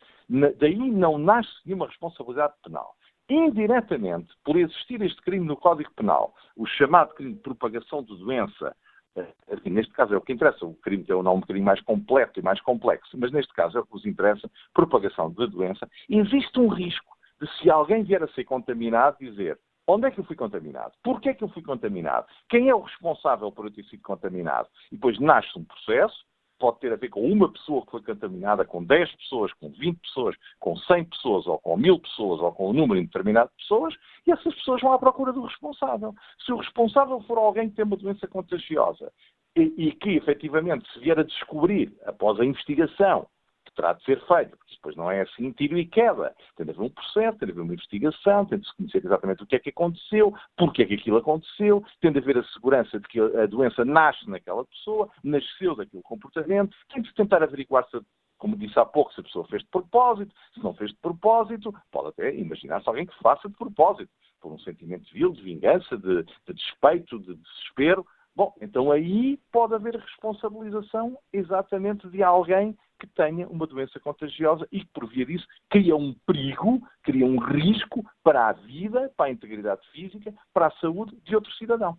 Daí não nasce nenhuma responsabilidade penal indiretamente, por existir este crime no Código Penal, o chamado crime de propagação de doença, eh, assim, neste caso é o que interessa, o crime tem um nome um bocadinho mais completo e mais complexo, mas neste caso é o que nos interessa, propagação de doença, existe um risco de se alguém vier a ser contaminado, dizer onde é que eu fui contaminado? Porquê é que eu fui contaminado? Quem é o responsável por eu ter sido contaminado? E depois nasce um processo, pode ter a ver com uma pessoa que foi contaminada, com 10 pessoas, com 20 pessoas, com 100 pessoas, ou com 1000 pessoas, ou com um número indeterminado de pessoas, e essas pessoas vão à procura do responsável. Se o responsável for alguém que tem uma doença contagiosa e, e que, efetivamente, se vier a descobrir, após a investigação, terá de ser feito, porque depois não é assim tiro e queda. Tem de haver um processo, tem de haver uma investigação, tem de se conhecer exatamente o que é que aconteceu, porque é que aquilo aconteceu, tem de haver a segurança de que a doença nasce naquela pessoa, nasceu daquele comportamento, tem de tentar averiguar se como disse há pouco, se a pessoa fez de propósito, se não fez de propósito, pode até imaginar-se alguém que faça de propósito, por um sentimento vil, de vingança, de, de despeito, de desespero. Bom, então aí pode haver responsabilização exatamente de alguém que tenha uma doença contagiosa e que, por via disso, cria um perigo, cria um risco para a vida, para a integridade física, para a saúde de outro cidadão.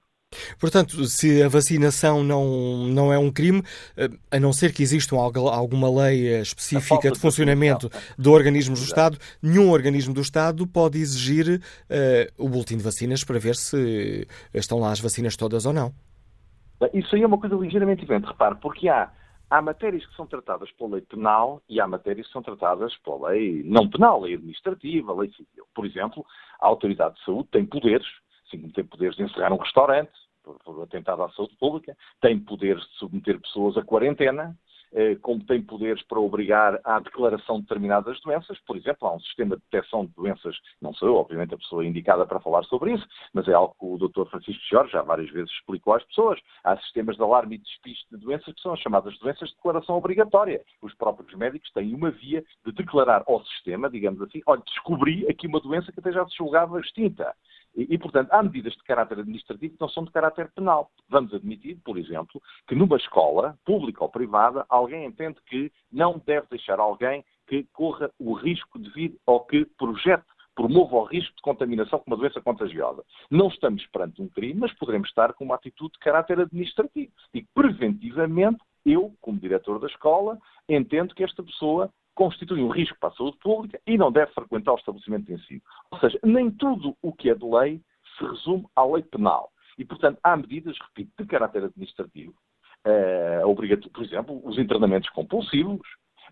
Portanto, se a vacinação não, não é um crime, eh, a não ser que exista alguma lei eh, específica de funcionamento de organismos do Estado, nenhum organismo do Estado pode exigir uh, o boletim de vacinas para ver se estão lá as vacinas todas ou não. Isso aí é uma coisa ligeiramente diferente, repare, porque há, há matérias que são tratadas pela lei penal e há matérias que são tratadas pela lei não penal, lei administrativa, lei civil. Por exemplo, a autoridade de saúde tem poderes, assim como tem poderes de encerrar um restaurante, por, por atentado à saúde pública, tem poderes de submeter pessoas a quarentena, como tem poderes para obrigar à declaração de determinadas doenças. Por exemplo, há um sistema de detecção de doenças, não sou eu, obviamente, a pessoa indicada para falar sobre isso, mas é algo que o Dr. Francisco Jorge já várias vezes explicou às pessoas. Há sistemas de alarme e despiste de doenças que são as chamadas doenças de declaração obrigatória. Os próprios médicos têm uma via de declarar ao sistema, digamos assim, olha, descobri aqui uma doença que até já se julgava extinta. E, portanto, há medidas de caráter administrativo que não são de caráter penal. Vamos admitir, por exemplo, que numa escola, pública ou privada, alguém entende que não deve deixar alguém que corra o risco de vir ou que projete promova o risco de contaminação com uma doença contagiosa. Não estamos perante um crime, mas poderemos estar com uma atitude de caráter administrativo. E preventivamente, eu, como diretor da escola, entendo que esta pessoa constitui um risco para a saúde pública e não deve frequentar o estabelecimento de ensino. Ou seja, nem tudo o que é de lei se resume à lei penal. E, portanto, há medidas, repito, de caráter administrativo, uh, obrigatório, por exemplo, os internamentos compulsivos,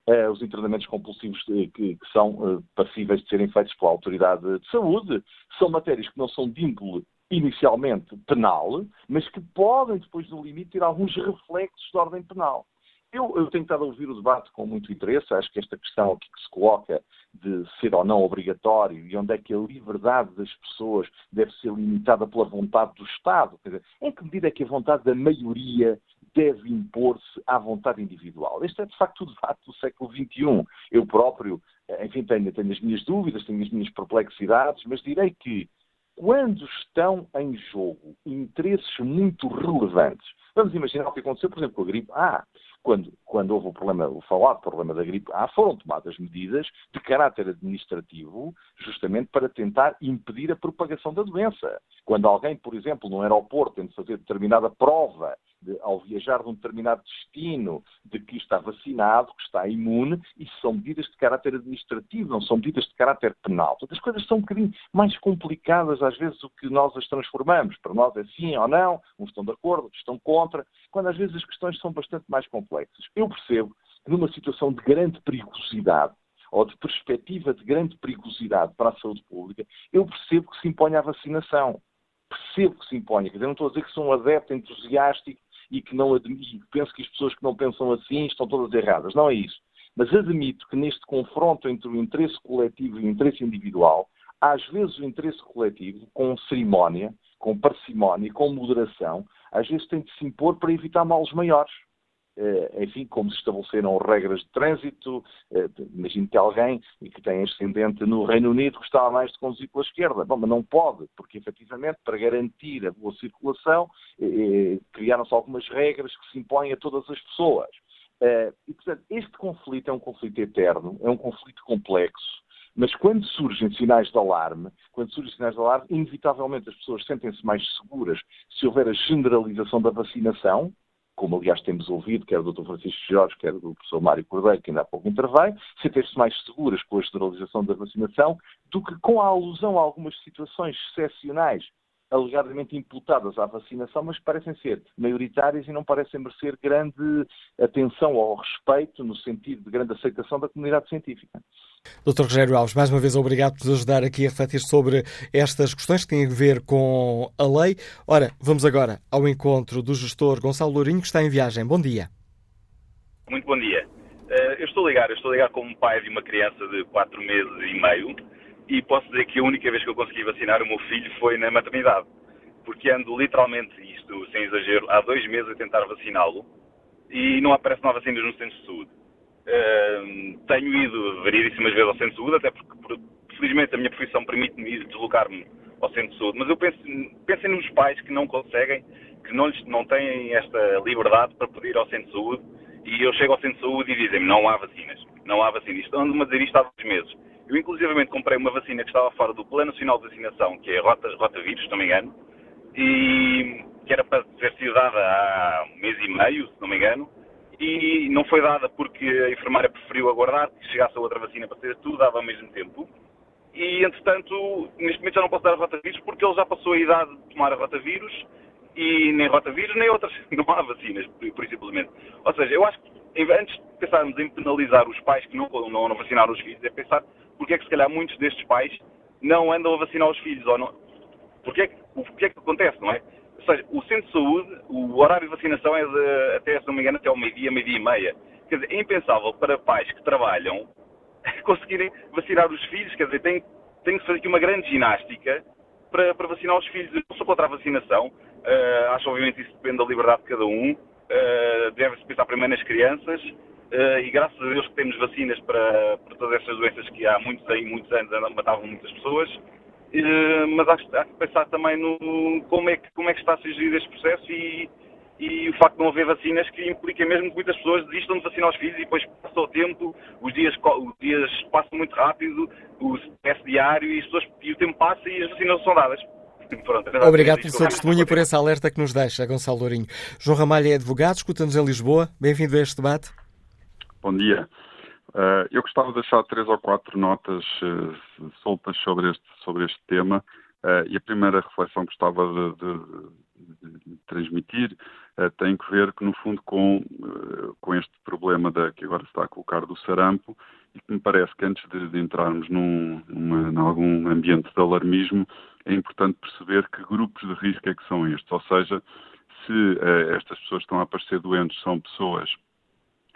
uh, os internamentos compulsivos que, que são passíveis de serem feitos pela autoridade de saúde, são matérias que não são de índole inicialmente penal, mas que podem, depois do limite, ter alguns reflexos de ordem penal. Eu, eu, tenho estado a ouvir o debate com muito interesse. Acho que esta questão aqui que se coloca de ser ou não obrigatório e onde é que a liberdade das pessoas deve ser limitada pela vontade do Estado. Quer dizer, em que medida é que a vontade da maioria deve impor-se à vontade individual? Este é, de facto, o debate do século XXI. Eu próprio, enfim, tenho, tenho as minhas dúvidas, tenho as minhas perplexidades, mas direi que quando estão em jogo interesses muito relevantes, vamos imaginar o que aconteceu, por exemplo, com a gripe A. Ah, quando, quando houve o problema, o falado problema da gripe A, foram tomadas medidas de caráter administrativo, justamente para tentar impedir a propagação da doença. Quando alguém, por exemplo, num aeroporto tem de fazer determinada prova de, ao viajar de um determinado destino, de que está vacinado, que está imune, isso são medidas de caráter administrativo, não são medidas de caráter penal. Portanto, as coisas são um bocadinho mais complicadas às vezes do que nós as transformamos. Para nós é sim ou não, uns estão de acordo, outros estão contra, quando às vezes as questões são bastante mais complexas. Eu percebo que numa situação de grande perigosidade, ou de perspectiva de grande perigosidade para a saúde pública, eu percebo que se impõe a vacinação. Percebo que se impõe. Quer dizer, não estou a dizer que sou um adepto entusiástico e que não admito, penso que as pessoas que não pensam assim estão todas erradas. Não é isso. Mas admito que neste confronto entre o interesse coletivo e o interesse individual, às vezes o interesse coletivo, com cerimónia, com parcimónia, com moderação, às vezes tem de se impor para evitar males maiores. Eh, enfim, como se estabeleceram regras de trânsito. Eh, imagino que alguém que tem ascendente no Reino Unido gostava mais de conduzir pela esquerda. Bom, mas não pode, porque efetivamente, para garantir a boa circulação, eh, criaram-se algumas regras que se impõem a todas as pessoas. E, portanto, este conflito é um conflito eterno, é um conflito complexo. Mas quando surgem sinais de alarme, quando surgem sinais de alarme, inevitavelmente as pessoas sentem-se mais seguras se houver a generalização da vacinação, como aliás temos ouvido, quer do Dr. Francisco Jorge, quer do professor Mário Cordeiro, que ainda há pouco intervém, sentem-se mais seguras com a generalização da vacinação do que com a alusão a algumas situações excepcionais alegadamente imputadas à vacinação, mas parecem ser maioritárias e não parecem merecer grande atenção ou respeito no sentido de grande aceitação da comunidade científica. Dr. Rogério Alves, mais uma vez obrigado por nos ajudar aqui a refletir sobre estas questões que têm a ver com a lei. Ora, vamos agora ao encontro do gestor Gonçalo Lourinho, que está em viagem. Bom dia. Muito bom dia. Eh, eu estou a ligar, eu estou a ligar como pai de uma criança de 4 meses e meio e posso dizer que a única vez que eu consegui vacinar o meu filho foi na maternidade. Porque ando literalmente, isto sem exagero, há dois meses a tentar vaciná-lo e não aparece novas vacinas no centro de saúde. Uh, tenho ido variedíssimas vezes ao centro de saúde, até porque, por, felizmente, a minha profissão permite-me deslocar-me ao centro de saúde. Mas eu penso, pensem nos pais que não conseguem, que não, não têm esta liberdade para poder ir ao centro de saúde e eu chego ao centro de saúde e dizem-me não há vacinas, não há vacinas. Estão-me a dizer isto há dois meses. Eu, inclusivamente, comprei uma vacina que estava fora do Plano Nacional de Vacinação, que é Rota, Rotavírus, se não me engano, e que era para sido dada há um mês e meio, se não me engano, e não foi dada porque a enfermeira preferiu aguardar que chegasse a outra vacina para ser tudo dava ao mesmo tempo. E, entretanto, neste momento já não posso dar a rotavírus porque ele já passou a idade de tomar a rotavírus e nem rotavírus nem outras. Não há vacinas, por simplesmente. Ou seja, eu acho que antes de pensarmos em penalizar os pais que não, não, não vacinaram os filhos, é pensar porque é que se calhar muitos destes pais não andam a vacinar os filhos. Ou não... Porque é que, o que é que acontece, não é? Ou seja, o centro de saúde, o horário de vacinação é de, até, se não me engano, até ao meio-dia, meio-dia e meia. Quer dizer, é impensável para pais que trabalham conseguirem vacinar os filhos, quer dizer, tem, tem que fazer aqui uma grande ginástica para, para vacinar os filhos. Eu não sou contra a vacinação, uh, acho obviamente isso depende da liberdade de cada um, uh, deve-se pensar primeiro nas crianças, uh, e graças a Deus que temos vacinas para, para todas estas doenças que há muitos, aí, muitos anos matavam muitas pessoas, mas há que, há que, pensar também no como é que, como é que está a ser gerido este processo e, e o facto de não haver vacinas que implica mesmo que muitas pessoas desistam de vacinar os filhos e depois passa o tempo, os dias, os dias passam muito rápido, o stress diário e, pessoas, e o tempo passa e as vacinas são dadas. Pronto, Obrigado pelo seu testemunho e por essa alerta que nos deixa, Gonçalo Lourinho. João Ramalho é advogado, escuta-nos em Lisboa. Bem-vindo a este debate. Bom dia. Uh, eu gostava de deixar três ou quatro notas uh, soltas sobre este, sobre este tema. Uh, e a primeira reflexão que gostava de, de, de transmitir tem que ver, que, no fundo, com, com este problema da, que agora se está a colocar do sarampo e que me parece que antes de, de entrarmos num, numa, em algum ambiente de alarmismo, é importante perceber que grupos de risco é que são estes. Ou seja, se estas pessoas que estão a aparecer doentes são pessoas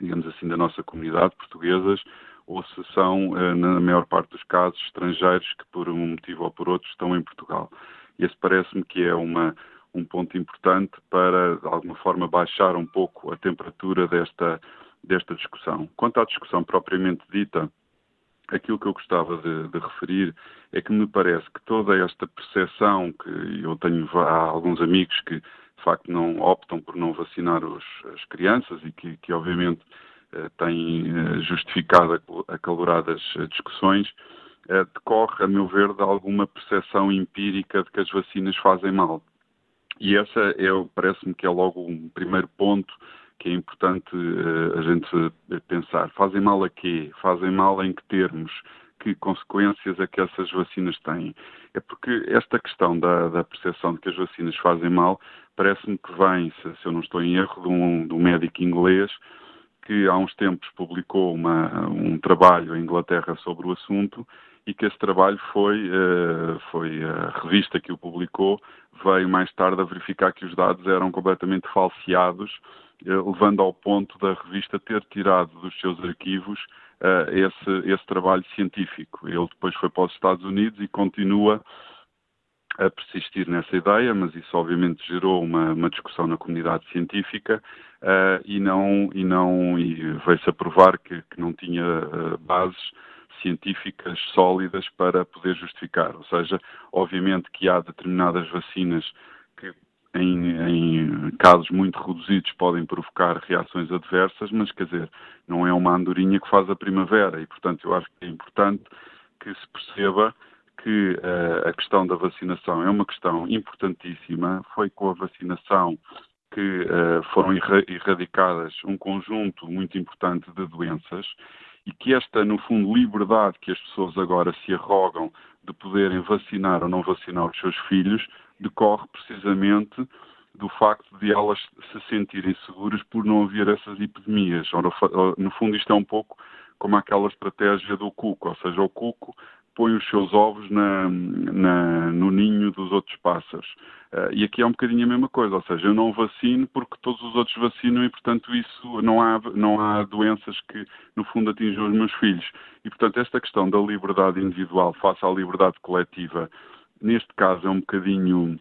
digamos assim, da nossa comunidade portuguesas, ou se são, eh, na maior parte dos casos, estrangeiros que, por um motivo ou por outro, estão em Portugal. Esse parece-me que é uma, um ponto importante para, de alguma forma, baixar um pouco a temperatura desta, desta discussão. Quanto à discussão propriamente dita, aquilo que eu gostava de, de, referir é que me parece que toda esta percepção que eu tenho há alguns amigos que de facto não optam por não vacinar os, as crianças e que, que obviamente eh, têm eh, justificado acaloradas eh, discussões, decorre, a meu ver, de alguma percepção empírica de que as vacinas fazem mal. E essa é, parece-me que é logo um primeiro ponto que é importante a gente pensar. Fazem mal a quê? Fazem mal em que termos? Que consequências é que essas vacinas têm? É porque esta questão da, da percepção de que as vacinas fazem mal parece-me que vem, se, se, eu não estou em erro, de um, de um médico inglês que há uns tempos publicou uma, um trabalho em Inglaterra sobre o assunto e que esse trabalho foi, uh, foi a revista que o publicou, veio mais tarde a verificar que os dados eram completamente falseados, uh, levando ao ponto da revista ter tirado dos seus arquivos uh, esse, esse trabalho científico. Ele depois foi para os Estados Unidos e continua a persistir nessa ideia, mas isso obviamente gerou uma, uma discussão na comunidade científica uh, e não e não e veio-se a provar que, que não tinha uh, bases científicas sólidas para poder justificar. Ou seja, obviamente que há determinadas vacinas em, em, casos muito reduzidos podem provocar reações adversas, mas quer dizer, não é uma andorinha que faz a primavera e, portanto, eu acho que é importante que se perceba que uh, a questão da vacinação é uma questão importantíssima. Foi com a vacinação que uh, foram erradicadas um conjunto muito importante de doenças e que esta, no fundo, liberdade que as pessoas agora se arrogam de poderem vacinar ou não vacinar os seus filhos decorre precisamente do facto de elas se sentirem seguras por não haver essas epidemias. No fundo, isto é um pouco como aquela estratégia do cuco, ou seja, o cuco põe os seus ovos na, na, no ninho dos outros pássaros. Uh, e aqui é um bocadinho a mesma coisa, ou seja, eu não vacino porque todos os outros vacinam e, portanto, isso não há, não há doenças que, no fundo, atinjam os meus filhos. E, portanto, esta questão da liberdade individual face à liberdade coletiva, neste caso é um bocadinho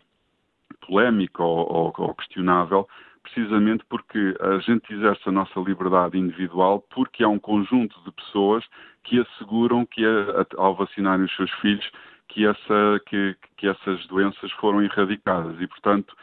polémica ou, ou, ou questionável, precisamente porque a gente exerce a nossa liberdade individual porque há um conjunto de pessoas que asseguram que, ao vacinarem os seus filhos, que, essa, que, que essas doenças foram erradicadas. E, portanto,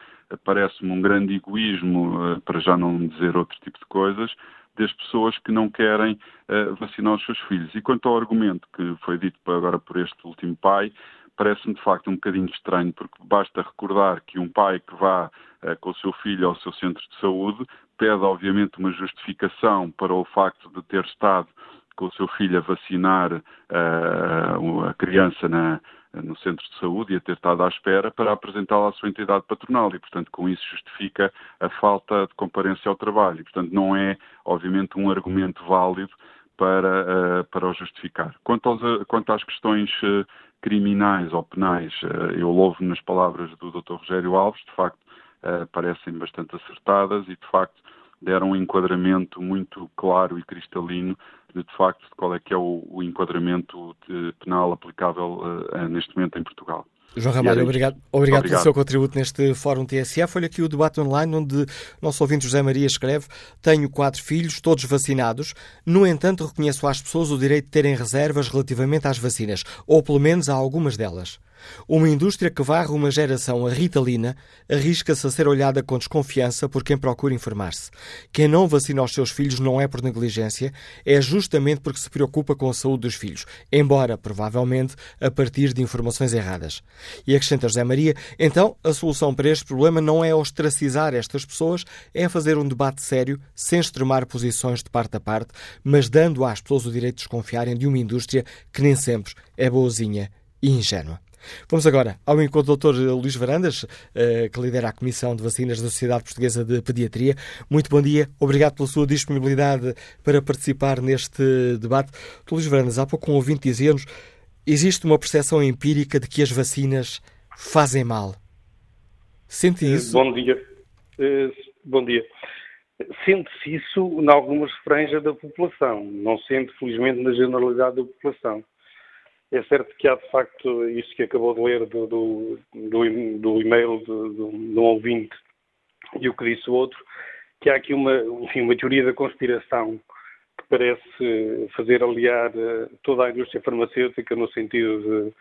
parece-me um grande egoísmo, eh, para já não dizer outro tipo de coisas, das pessoas que não querem uh, vacinar os seus filhos. E quanto ao argumento que foi dito agora por este último pai, parece-me de facto um bocadinho estranho, porque basta recordar que um pai que vá uh, com o seu filho ao seu centro de saúde pede, obviamente, uma justificação para o facto de ter estado com o seu filho a vacinar uh, a criança na, no centro de saúde e a ter estado à espera para apresentá-la à sua entidade patronal e, portanto, com isso justifica a falta de comparência ao trabalho e, portanto, não é, obviamente, um argumento válido para, uh, para o justificar. Quanto, aos, quanto às questões uh, criminais ou penais, uh, eu louvo nas palavras do Dr. Rogério Alves, de facto, parecem bastante acertadas e, de facto, deram um enquadramento muito claro e cristalino de, de facto, qual é que é o, o enquadramento penal aplicável uh, neste momento em Portugal. João Ramalho, obrigado, obrigado, obrigado, pelo seu contributo neste Fórum TSF. Olha aqui o debate online onde nosso ouvinte José Maria escreve Tenho quatro filhos, todos vacinados. No entanto, reconheço às pessoas o direito de terem reservas relativamente às vacinas, ou pelo menos a algumas delas. Uma indústria que varre uma geração a ritalina arrisca-se a ser olhada com desconfiança por quem procura informar-se. Quem não vacina os seus filhos não é por negligência, é justamente porque se preocupa com a saúde dos filhos, embora, provavelmente, a partir de informações erradas. E acrescenta José Maria, então, a solução para este problema não é ostracizar estas pessoas, é fazer um debate sério, sem extremar posições de parte a parte, mas dando às pessoas o direito de desconfiarem de uma indústria que nem sempre é boazinha e ingênua. Vamos agora ao encontro do Dr. Luís Varandas, eh, que lidera a Comissão de Vacinas da Sociedade Portuguesa de Pediatria. Muito bom dia, obrigado pela sua disponibilidade para participar neste debate. Dr. Luís Varandas, há pouco um ouvinte dizia-nos existe uma percepção empírica de que as vacinas fazem mal. Sente eh, isso? Bom dia. Eh, bom dia. Sente-se isso em algumas franjas da população, não sente, felizmente, na generalidade da população. É certo que há, de facto, isso que acabou de ler do, do, do, do e-mail de, um ouvinte e o que disse o outro, que há aqui uma, enfim, uma teoria da conspiração que parece fazer aliar eh, toda a indústria farmacêutica no sentido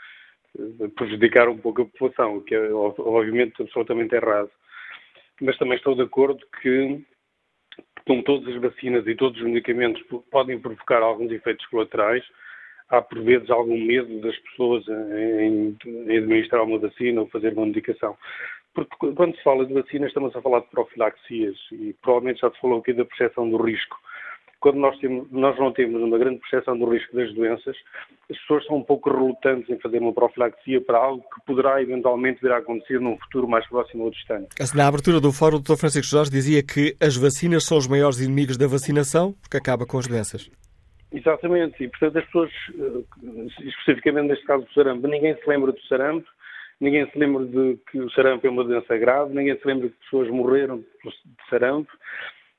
de, de prejudicar um pouco a população, o que é, obviamente, absolutamente errado. Mas também estou de acordo que, como todas as vacinas e todos os medicamentos podem provocar alguns efeitos colaterais, há por vezes algum medo das pessoas em, em administrar uma vacina ou fazer uma medicação. Porque quando se fala de vacinas estamos a falar de profilaxias e provavelmente já se falou aqui da percepção do risco. Quando nós, temos, nós não temos uma grande percepção do risco das doenças, as pessoas são um pouco relutantes em fazer uma profilaxia para algo que poderá eventualmente vir a acontecer num futuro mais próximo ou distante. Na abertura do fórum, o Dr. Francisco Jorge dizia que as vacinas são os maiores inimigos da vacinação porque acaba com as doenças. Exatamente, e portanto as pessoas, eh, especificamente neste caso do sarampo, ninguém se lembra do sarampo, ninguém se lembra de que o sarampo é uma doença grave, ninguém se lembra que pessoas morreram de sarampo,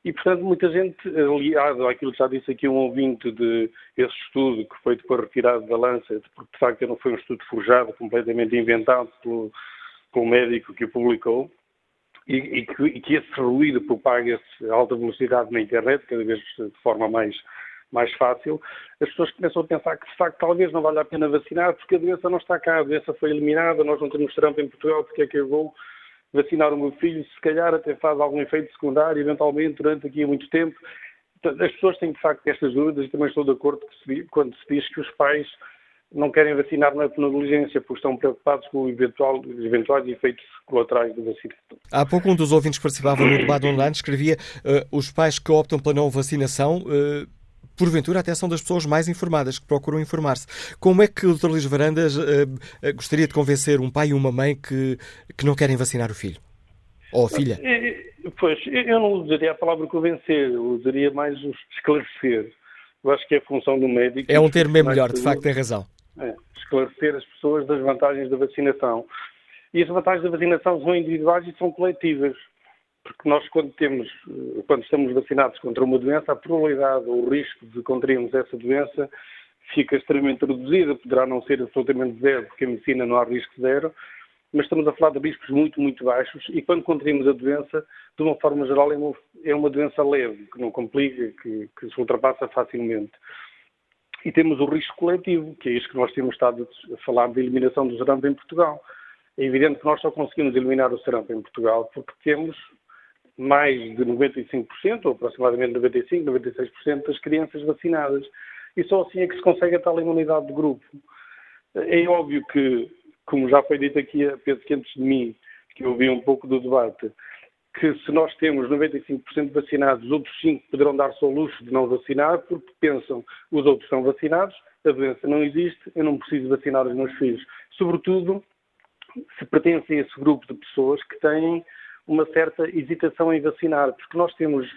e portanto muita gente, aliado àquilo que já disse aqui um ouvinte de esse estudo que foi depois retirado da Lancet, porque de facto não foi um estudo forjado, completamente inventado pelo, pelo médico que o publicou, e, e, que, e que esse ruído propaga-se a alta velocidade na internet, cada vez de forma mais mais fácil, as pessoas começam a pensar que, de facto, talvez não vale a pena vacinar porque a doença não está cá, a doença foi eliminada, nós não temos trampo em Portugal, porque é que eu vou vacinar o meu filho, se calhar até faz algum efeito secundário, eventualmente, durante aqui muito tempo. As pessoas têm, de facto, estas dúvidas e também estou de acordo se, quando se diz que os pais não querem vacinar na negligência, porque estão preocupados com eventual, eventuais efeitos colaterais da vacina. Há pouco um dos ouvintes que participava no debate online escrevia uh, os pais que optam pela não vacinação uh, porventura, a atenção das pessoas mais informadas, que procuram informar-se. Como é que o Dr. Luís Varandas uh, gostaria de convencer um pai e uma mãe que, que não querem vacinar o filho? Ou a filha? Eh, pois, eu não usaria a palavra convencer, eu usaria mais esclarecer. Eu acho que é a função do médico. É um termo bem melhor, de facto, tem razão. É, esclarecer as pessoas das vantagens da vacinação. E as vantagens da vacinação são individuais e são coletivas porque nós quando temos, quando estamos vacinados contra uma doença, a probabilidade ou o risco de contrairmos essa doença fica extremamente reduzida, poderá não ser absolutamente zero, porque a medicina não há risco zero, mas estamos a falar de riscos muito, muito baixos e quando contraímos a doença, de uma forma geral, é uma, é uma doença leve, que não complica, que, que, se ultrapassa facilmente. E temos o risco coletivo, que é isso que nós temos estado a falar de eliminação do sarampo em Portugal. É evidente que nós só conseguimos eliminar o sarampo em Portugal porque temos mais de 95%, ou aproximadamente 95%, 96% das crianças vacinadas. E só assim é que se consegue a tal imunidade de grupo. É óbvio que, como já foi dito aqui, penso que antes de mim, que eu ouvi um pouco do debate, que se nós temos 95% vacinados, os outros 5 poderão dar-se ao luxo de não vacinar, porque pensam os outros são vacinados, a doença não existe, eu não preciso vacinar os meus filhos. Sobretudo, se pertencem a esse grupo de pessoas que têm uma certa hesitação em vacinar, porque nós temos,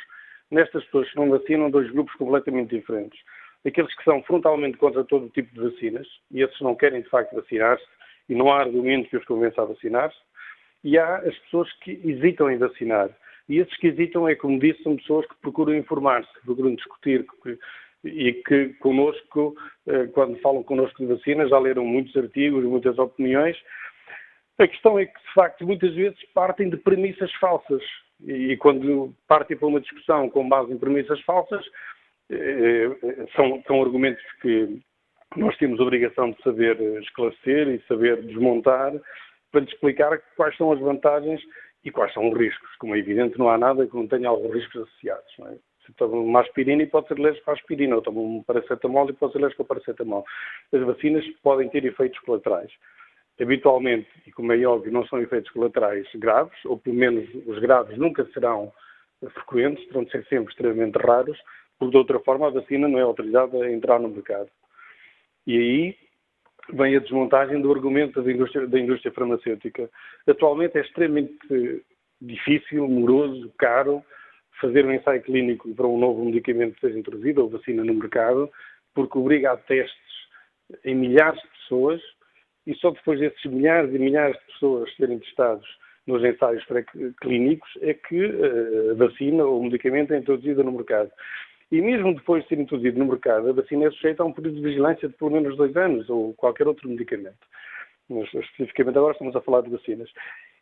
nestas pessoas que não vacinam, dois grupos completamente diferentes. Aqueles que são frontalmente contra todo o tipo de vacinas, e esses não querem de facto vacinar-se, e não há argumento que os convença a vacinar-se, e há as pessoas que hesitam em vacinar. E esses que hesitam, é como disse, são pessoas que procuram informar-se, que procuram discutir, que, e que connosco, eh, quando falam connosco de vacinas, já leram muitos artigos, muitas opiniões. A questão é que, de facto, muitas vezes partem de premissas falsas. E quando partem para uma discussão com base em premissas falsas, eh, são, são argumentos que nós temos obrigação de saber esclarecer e saber desmontar para lhe explicar quais são as vantagens e quais são os riscos. Como é evidente, não há nada que não tenha alguns riscos associados. Não é? Se toma uma aspirina e pode ser alérgico à aspirina, ou toma um paracetamol e pode ser alérgico ao paracetamol. As vacinas podem ter efeitos colaterais. Habitualmente, e como é óbvio, não são efeitos colaterais graves, ou pelo menos os graves nunca serão frequentes, terão de ser sempre extremamente raros, porque de outra forma a vacina não é autorizada a entrar no mercado. E aí vem a desmontagem do argumento da indústria, da indústria farmacêutica. Atualmente é extremamente difícil, moroso, caro fazer um ensaio clínico para um novo medicamento que seja introduzido ou vacina no mercado, porque obriga a testes em milhares de pessoas e só depois desses milhares e milhares de pessoas serem testados nos ensaios clínicos é que eh, a vacina ou o medicamento é introduzido no mercado. E mesmo depois de ser introduzido no mercado, a vacina é sujeita a um período de vigilância de pelo menos dois anos, ou qualquer outro medicamento. Mas, especificamente agora estamos a falar de vacinas.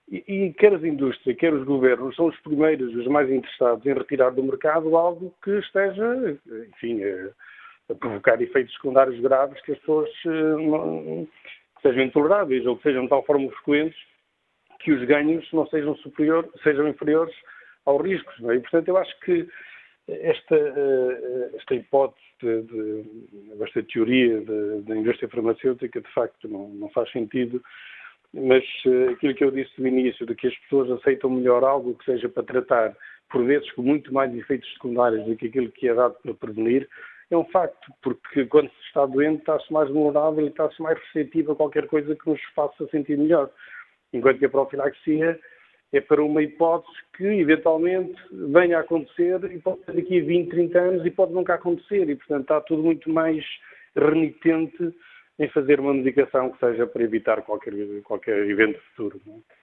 E, e quer as indústrias, quer os governos, são os primeiros, os mais interessados em retirar do mercado algo que esteja, enfim, a, a provocar efeitos secundários graves que as pessoas eh, não, sejam intoleráveis ou que sejam de tal forma frequentes que os ganhos não sejam, superior, sejam inferiores aos riscos. É? E, portanto, eu acho que esta, eh, esta hipótese, de, esta teoria da indústria farmacêutica, de facto, não, não faz sentido, mas eh, aquilo que eu disse no início, de que as pessoas aceitam melhor algo que seja para tratar, por vezes com muito mais efeitos secundários do que aquilo que é dado para prevenir, é um facto, porque quando se está doente está-se mais vulnerável e está-se mais receptivo a qualquer coisa que nos faça sentir melhor. Enquanto que a profilaxia é para uma hipótese que eventualmente venha a acontecer e pode ser daqui a 20, 30 anos e pode nunca acontecer e, portanto, está tudo muito mais renitente em fazer uma medicação que seja para evitar qualquer, qualquer evento futuro. Não é?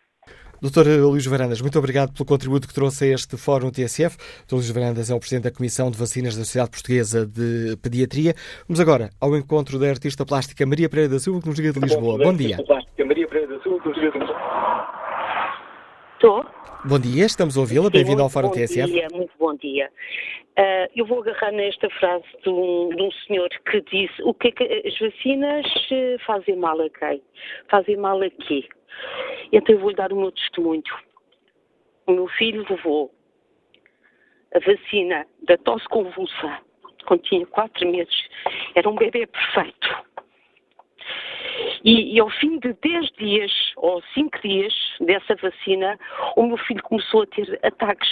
Doutor Luís Varandas, muito obrigado pelo contributo que trouxe a este Fórum TSF. Doutor Luís Varandas é o Presidente da Comissão de Vacinas da Sociedade Portuguesa de Pediatria. Vamos agora ao encontro da artista plástica Maria Pereira da Silva, que nos liga de Lisboa. Bom dia. Maria Pereira da Silva, que nos liga de Lisboa. Estou. Bom dia, estamos a ouvi-la. Bem-vindo ao Fórum TSF. Bom dia, muito bom dia. Uh, eu vou agarrar nesta frase de um, de um, senhor que disse o que é que as vacinas eh, fazem mal a quem? Fazem mal a quê? Então eu vou-lhe dar o meu testemunho. O meu filho levou a vacina da tosse convulsa quando tinha quatro meses. Era um bebê perfeito. E, e, ao fim de 10 dias ou 5 dias dessa vacina, o meu filho começou a ter ataques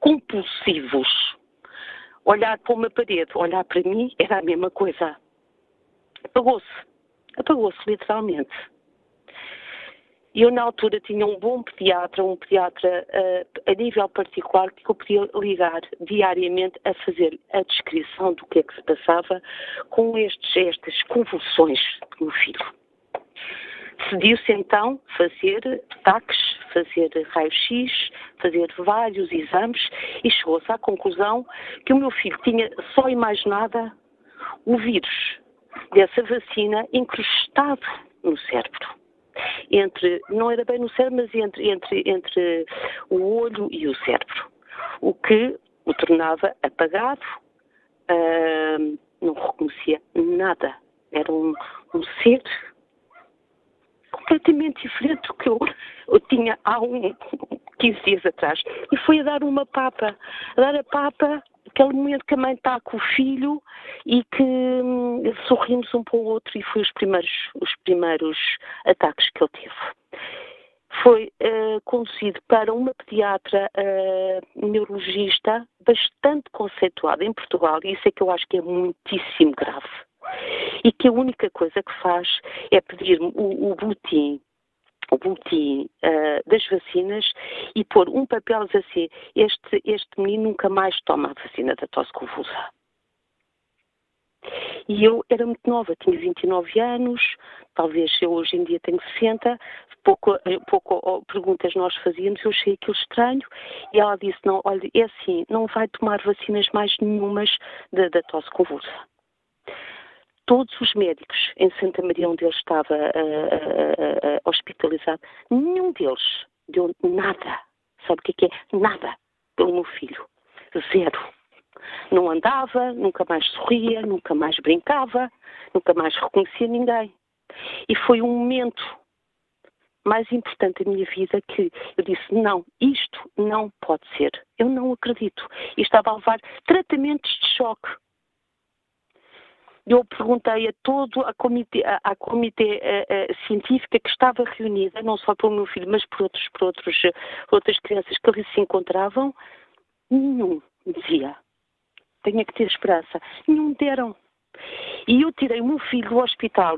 compulsivos. Olhar para uma parede, olhar para mim, era a mesma coisa. Apagou-se. Apagou-se, literalmente. Eu, na altura, tinha um bom pediatra, um pediatra uh, a nível particular, que eu podia ligar diariamente a fazer a descrição do que é que se passava com estes, estas convulsões do meu filho. Decidiu-se então fazer taques, fazer raio-x, fazer vários exames e chegou-se à conclusão que o meu filho tinha só e mais nada o vírus dessa vacina incrustado no cérebro. Entre, não era bem no cérebro, mas entre, entre, entre o olho e o cérebro. O que o tornava apagado, uh, não reconhecia nada. Era um, um ser completamente diferente do que eu, eu tinha há um, 15 dias atrás, e foi a dar uma papa. A dar a papa, aquele momento que a mãe está com o filho e que hum, sorrimos um para o outro, e foi os primeiros, os primeiros ataques que ele teve. Foi uh, conduzido para uma pediatra uh, neurologista bastante conceituada em Portugal, e isso é que eu acho que é muitíssimo grave. E que a única coisa que faz é pedir o, o boletim o boletim uh, das vacinas e pôr um papel assim, este, este menino nunca mais toma a vacina da tosse convulsa. E eu era muito nova, tinha 29 anos, talvez eu hoje em dia tenho 60, pouco, eh, pouco perguntas nós fazíamos, eu achei aquilo estranho e ela disse, não, olha, é assim, não vai tomar vacinas mais nenhumas da, da tosse convulsa todos os médicos em Santa Maria, onde ele estava uh, uh, uh, hospitalizado, nenhum deles deu nada. Sabe o que é, que é? Nada pelo meu filho. Zero. Não andava, nunca mais sorria, nunca mais brincava, nunca mais reconhecia ninguém. E foi um momento mais importante da minha vida que eu disse: não, isto não pode ser. Eu não acredito. E estava a levar tratamentos de choque eu perguntei a todo a comitê, a, a comitê a, a, científica que estava reunida, não só pelo meu filho, mas por, outros, por outros, outras crianças que ali se encontravam, nenhum dizia. Tenha que ter esperança. Nenhum deram. E eu tirei o meu filho do hospital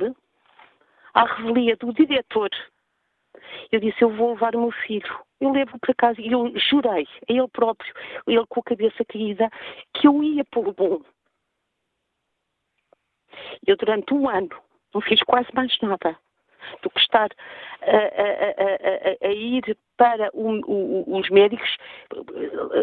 à revelia do diretor. Eu disse, eu vou levar o meu filho. Eu levo para casa e eu jurei a ele próprio, ele com a cabeça caída, que eu ia pelo bom eu, durante um ano, não fiz quase mais nada do que estar a, a, a, a ir para o, o, os médicos.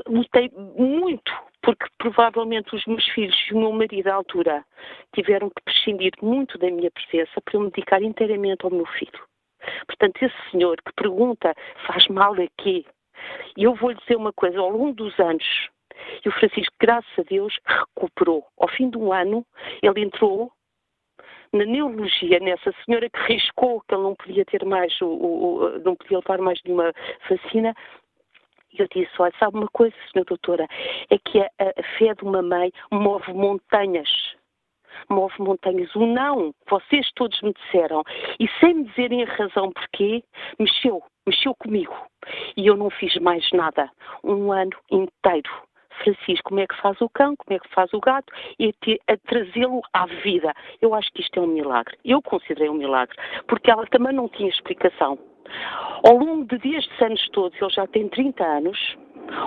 Lutei muito, porque provavelmente os meus filhos e o meu marido à altura tiveram que prescindir muito da minha presença para eu me dedicar inteiramente ao meu filho. Portanto, esse senhor que pergunta faz mal a quê? E eu vou lhe dizer uma coisa, ao longo dos anos, e o Francisco, graças a Deus, recuperou. Ao fim de um ano, ele entrou na neurologia, nessa senhora que riscou que ele não podia ter mais, o, o, não podia levar mais nenhuma vacina, e eu disse, olha, sabe uma coisa, senhora doutora, é que a, a fé de uma mãe move montanhas. Move montanhas. O não, vocês todos me disseram, e sem me dizerem a razão porquê, mexeu, mexeu comigo. E eu não fiz mais nada. Um ano inteiro Francisco, como é que faz o cão, como é que faz o gato, e a, trazê-lo à vida. Eu acho que isto é um milagre. Eu considerei um milagre, porque ela também não tinha explicação. Ao longo de destes anos todos, ele já tem 30 anos,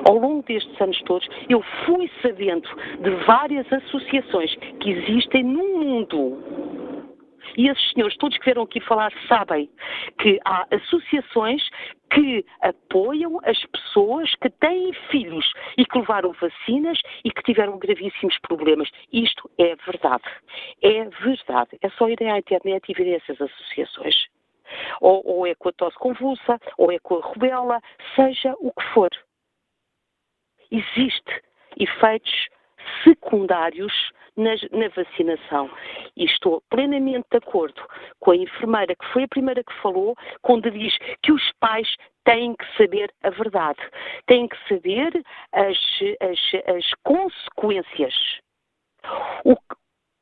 ao longo destes anos todos, eu fui sabendo de várias associações que existem no mundo e esses senhores, todos que vieram aqui falar, sabem que há associações que apoiam as pessoas que têm filhos e que levaram vacinas e que tiveram gravíssimos problemas. Isto é verdade. É verdade. É só irem à internet e verem essas associações. Ou, ou é com a tosse convulsa, ou é com a rubela, seja o que for. Existe efeitos secundários na, na, vacinação. E estou plenamente de acordo com a enfermeira, que foi a primeira que falou, quando diz que os pais têm que saber a verdade, têm que saber as, as, as consequências. O,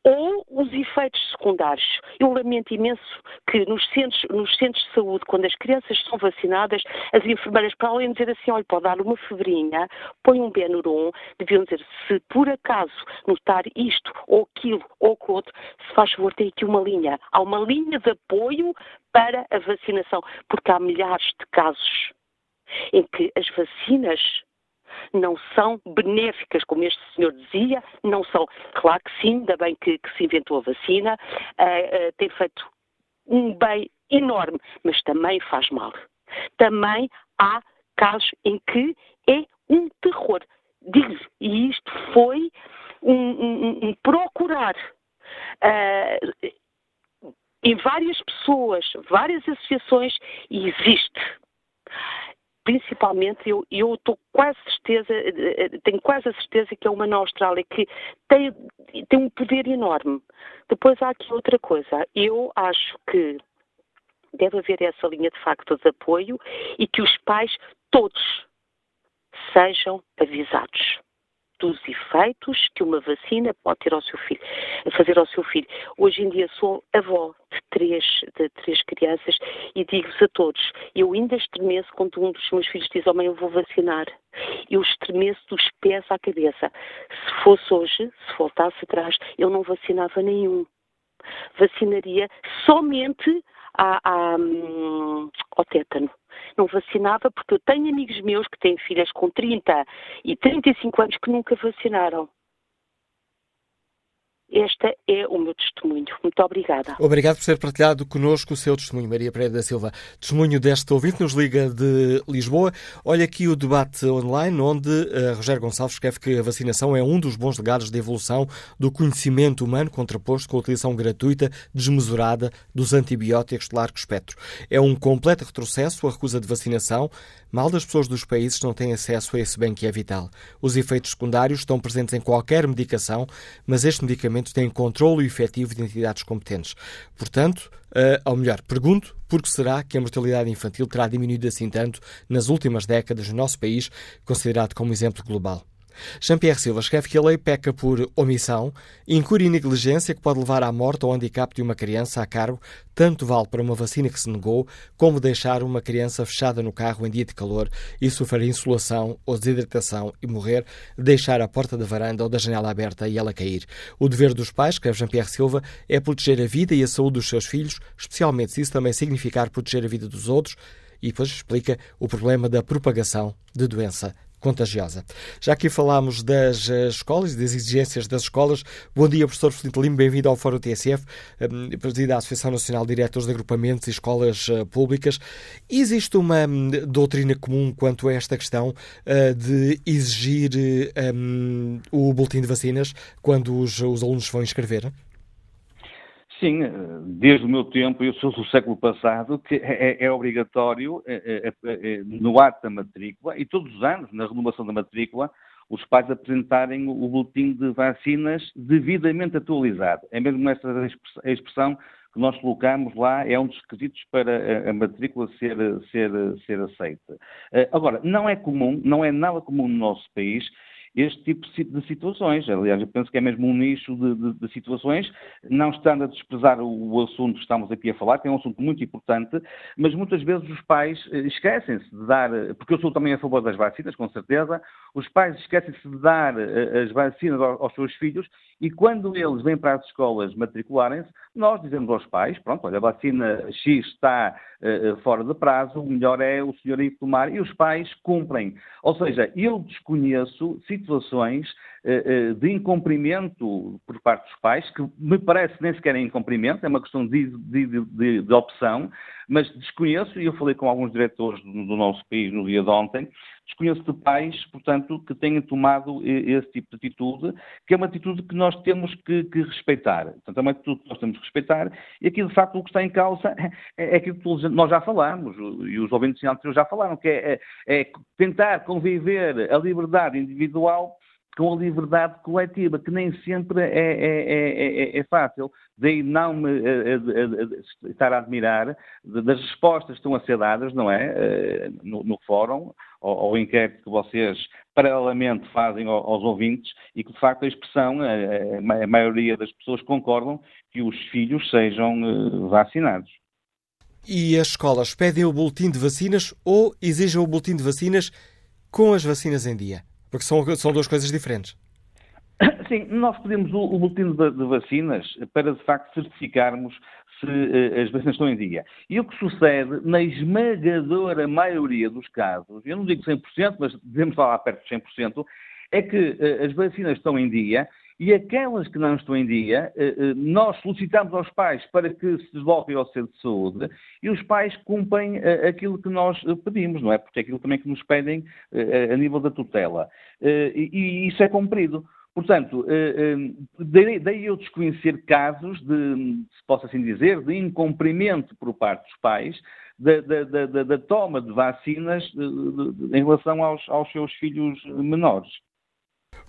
ou os efeitos secundários. Eu lamento imenso que nos centros, nos centros de saúde, quando as crianças são vacinadas, as enfermeiras, para além de dizer assim, olha, pode dar uma febrinha, põe um Benuron, deviam dizer, se por acaso notar isto, ou aquilo, ou outro, se faz favor, tem aqui uma linha. Há uma linha de apoio para a vacinação, porque há milhares de casos em que as vacinas não são benéficas, como este senhor dizia, não são. Claro que sim, ainda bem que, que se inventou a vacina, uh, uh, tem feito um bem enorme, mas também faz mal. Também há casos em que é um terror. E isto foi um, um, um procurar uh, em várias pessoas, várias associações, e existe principalmente eu, estou quase certeza, eh, eh, tenho quase a certeza que é uma na Austrália que tem, tem um poder enorme. Depois há aqui outra coisa. Eu acho que deve haver essa linha de facto de apoio e que os pais todos sejam avisados dos efeitos que uma vacina pode ter ao seu filho, fazer ao seu filho. Hoje em dia sou avó de três, de três crianças e digo-vos a todos, eu ainda estremeço quando um dos meus filhos diz, oh mãe, eu vou vacinar. Eu estremeço dos pés à cabeça. Se fosse hoje, se voltasse atrás, eu não vacinava nenhum. Vacinaria somente à, à, hum, ao tétano não vacinava porque eu tenho amigos meus que têm filhas com 30 e 35 anos que nunca vacinaram. Este é o meu testemunho. Muito obrigada. Obrigado por ter partilhado connosco o seu testemunho, Maria Pereira da Silva. Testemunho deste ouvinte nos Liga de Lisboa. Olha aqui o debate online, onde uh, Rogério Gonçalves escreve que a vacinação é um dos bons legados de evolução do conhecimento humano, contraposto com a utilização gratuita, desmesurada, dos antibióticos de largo espectro. É um completo retrocesso a recusa de vacinação, Mal das pessoas dos países não têm acesso a esse bem que é vital. Os efeitos secundários estão presentes em qualquer medicação, mas este medicamento tem controle efetivo de entidades competentes. Portanto, uh, ou melhor, pergunto por que será que a mortalidade infantil terá diminuído assim tanto nas últimas décadas no nosso país, considerado como exemplo global. Jean-Pierre Silva escreve que a lei peca por omissão, incure e negligência que pode levar à morte ou handicap de uma criança a cargo, tanto vale para uma vacina que se negou, como deixar uma criança fechada no carro em dia de calor e sofrer insolação ou desidratação e morrer, deixar a porta da varanda ou da janela aberta e ela cair. O dever dos pais, escreve Jean-Pierre Silva, é proteger a vida e a saúde dos seus filhos, especialmente se isso também significar proteger a vida dos outros, e depois explica o problema da propagação de doença contagiosa. Já aqui falámos das eh, escolas das exigências das escolas. Bom dia, professor Filipe Lima, bem-vindo ao Fórum TSF, eh, presidido da Associação Nacional de Diretores de Agrupamentos e Escolas eh, Públicas. Existe uma hum, doutrina comum quanto a esta questão de exigir um, o boletim de vacinas quando os, os alunos vão inscrever? Sim, desde o meu tempo, eu sou do século passado, que é, é, é obrigatório é, é, no ato da matrícula e todos os anos, na renovação da matrícula, os pais apresentarem o boletim de vacinas devidamente atualizado. É mesmo esta a expressão que nós colocamos lá, é um dos requisitos para a matrícula ser, ser, ser aceita. Agora, não é comum, não é nada comum no nosso país este tipo de situações. Aliás, eu penso que é mesmo um nicho de, de, de situações, não estando a desprezar o, o, assunto que estamos aqui a falar, que é um assunto muito importante, mas muitas vezes os pais eh, esquecem-se de dar, porque eu sou também a favor das vacinas, com certeza, os pais esquecem-se de dar eh, as vacinas aos, aos seus filhos e quando eles vêm para as escolas matricularem-se, nós dizemos aos pais, pronto, olha, a vacina X está uh, fora de prazo, o melhor é o senhor ir tomar, e os pais cumprem. Ou seja, eu desconheço situações de incumprimento por parte dos pais, que me parece nem sequer é incumprimento, é uma questão de, de, de, de opção, mas desconheço, e eu falei com alguns diretores do, do nosso país no dia de ontem, desconheço de pais, portanto, que tenham tomado esse tipo de atitude, que é uma atitude que nós temos que, que respeitar. Portanto, é uma atitude que nós temos que respeitar, e aqui, de facto, o que está em causa é, é aquilo que nós já falamos, e os ouvintes anteriores já falaram, que é, é, é tentar conviver a liberdade individual com a liberdade coletiva, que nem sempre é, é, é, é fácil. Daí não me estar a admirar das respostas que estão a ser dadas, não é? No, no fórum, ao, ao, inquérito que vocês paralelamente fazem aos, ouvintes e que, de facto, a expressão, a, a maioria das pessoas concordam que os filhos sejam vacinados. E as escolas pedem o boletim de vacinas ou exigem o boletim de vacinas com as vacinas em dia? Porque são, são duas coisas diferentes. Sim, nós pedimos o, o boletim de, de, vacinas para, de facto, certificarmos se uh, as vacinas estão em dia. E o que sucede, na esmagadora maioria dos casos, eu não digo 100%, mas devemos falar perto de 100%, é que uh, as vacinas estão em dia e aquelas que não estão em dia, eh, eh, nós solicitamos aos pais para que se desloquem ao centro de saúde e os pais cumprem eh, aquilo que nós pedimos, não é? Porque é aquilo também que nos pedem a nível da tutela. E isso é cumprido. Portanto, daí eu desconhecer casos de, se possa assim dizer, de incumprimento por parte dos pais da, da, da, da toma de vacinas em relação aos, aos seus filhos menores.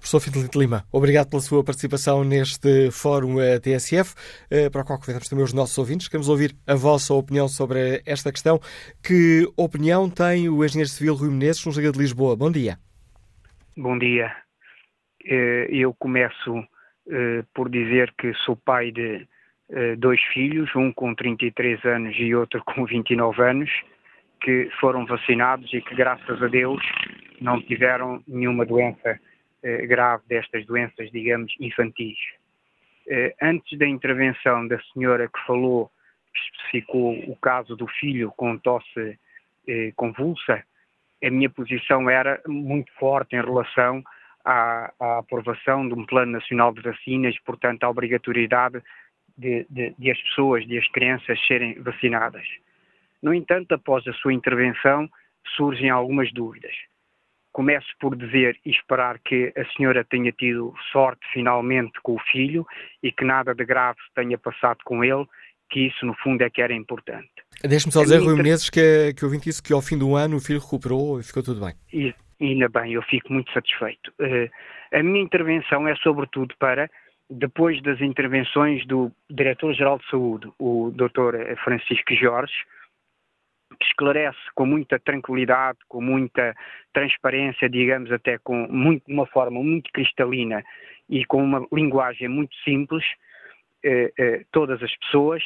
Professor Fidelito Lima, obrigado pela sua participação neste Fórum eh, TSF, eh, para o qual convidamos também os nossos ouvintes. Queremos ouvir a vossa opinião sobre esta questão. Que opinião tem o engenheiro civil Rui Menezes, no Liga de Lisboa? Bom dia. Bom dia. Eh, eu começo por dizer que sou pai de dois filhos, um com 33 anos e outro com 29 anos, que foram vacinados e que, graças a Deus, não tiveram nenhuma doença grave destas doenças, digamos, infantis. Eh, antes da intervenção da senhora que falou, que especificou o caso do filho com tosse eh, convulsa, a minha posição era muito forte em relação à, à, aprovação de um Plano Nacional de Vacinas, portanto, à obrigatoriedade de, de, de as pessoas, de as crianças serem vacinadas. No entanto, após a sua intervenção, surgem algumas dúvidas. Começo por dizer e esperar que a senhora tenha tido sorte finalmente com o filho e que nada de grave tenha passado com ele, que isso no fundo é que era importante. Deixe-me só dizer, Rui Menezes, que, que eu ouvinte disse que ao fim do ano o filho recuperou e ficou tudo bem. E, ainda bem, eu fico muito satisfeito. Uh, a minha intervenção é sobretudo para, depois das intervenções do Diretor-Geral de Saúde, o Dr. Francisco Jorge, que esclarece com muita tranquilidade, com muita transparência, digamos até com muito, uma forma muito cristalina e com uma linguagem muito simples, eh, eh, todas as pessoas.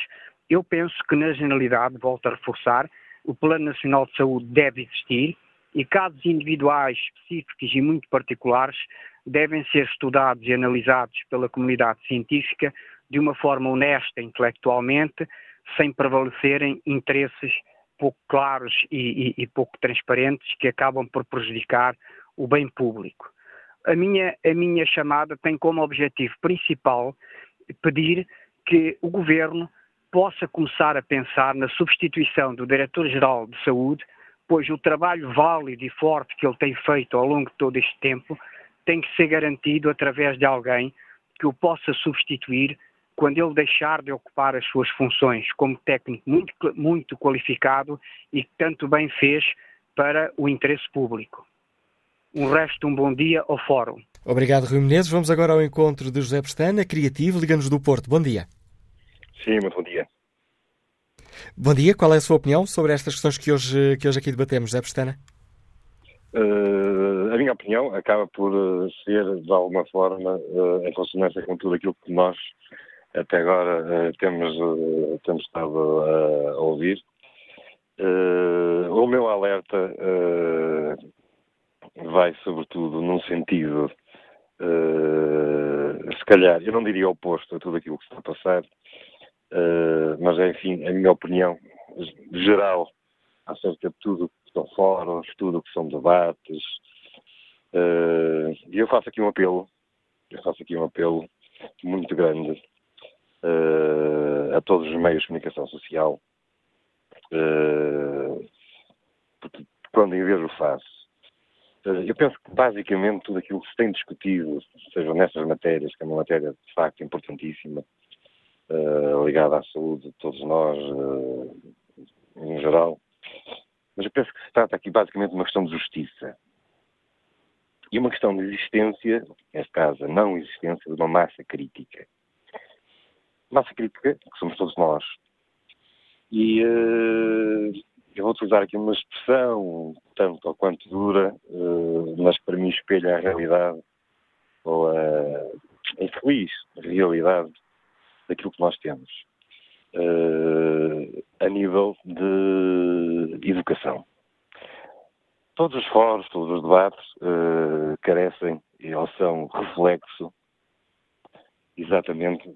Eu penso que na generalidade, volto a reforçar, o Plano Nacional de Saúde deve existir e casos individuais específicos e muito particulares devem ser estudados e analisados pela comunidade científica de uma forma honesta intelectualmente, sem prevalecerem interesses pouco claros e, e, e pouco transparentes que acabam por prejudicar o bem público. A minha, a minha chamada tem como objetivo principal pedir que o Governo possa começar a pensar na substituição do Diretor-Geral de Saúde, pois o trabalho válido e forte que ele tem feito ao longo de todo este tempo tem que ser garantido através de alguém que o possa substituir quando ele deixar de ocupar as suas funções como técnico muito, muito qualificado e que tanto bem fez para o interesse público. Um resto, um bom dia ao Fórum. Obrigado, Rui Menezes. Vamos agora ao encontro de José Pestana, criativo, Liga-nos do Porto. Bom dia. Sim, muito bom dia. Bom dia. Qual é a sua opinião sobre estas questões que hoje, que hoje aqui debatemos, José Pestana? Uh, a minha opinião acaba por uh, ser, de alguma forma, uh, em consonância com tudo aquilo que nós até agora uh, temos, uh, temos estado a, ouvir. Uh, o meu alerta vai sobretudo num sentido, se calhar, eu não diria oposto a tudo aquilo que está a passar, mas enfim, a minha opinião geral acerca de tudo que são fóruns, tudo que são debates. E eu faço aqui um apelo, eu faço aqui um apelo muito grande a todos os meios de comunicação social. Uh, quando em vez o faço. Uh, eu penso que basicamente tudo aquilo que se tem discutido, seja nessas matérias, que é uma matéria de facto importantíssima, ligada à saúde de todos nós, em geral, mas eu penso que se trata aqui basicamente de uma questão de justiça. E uma questão de existência, neste caso, a não existência de uma massa crítica massa crítica, que somos todos nós. E uh, eu vou utilizar aqui uma expressão, tanto ou quanto dura, uh, mas para mim espelha a realidade, ou a infeliz realidade daquilo que nós temos. Uh, a nível de educação. Todos os fóruns, todos os debates carecem ou são reflexo exatamente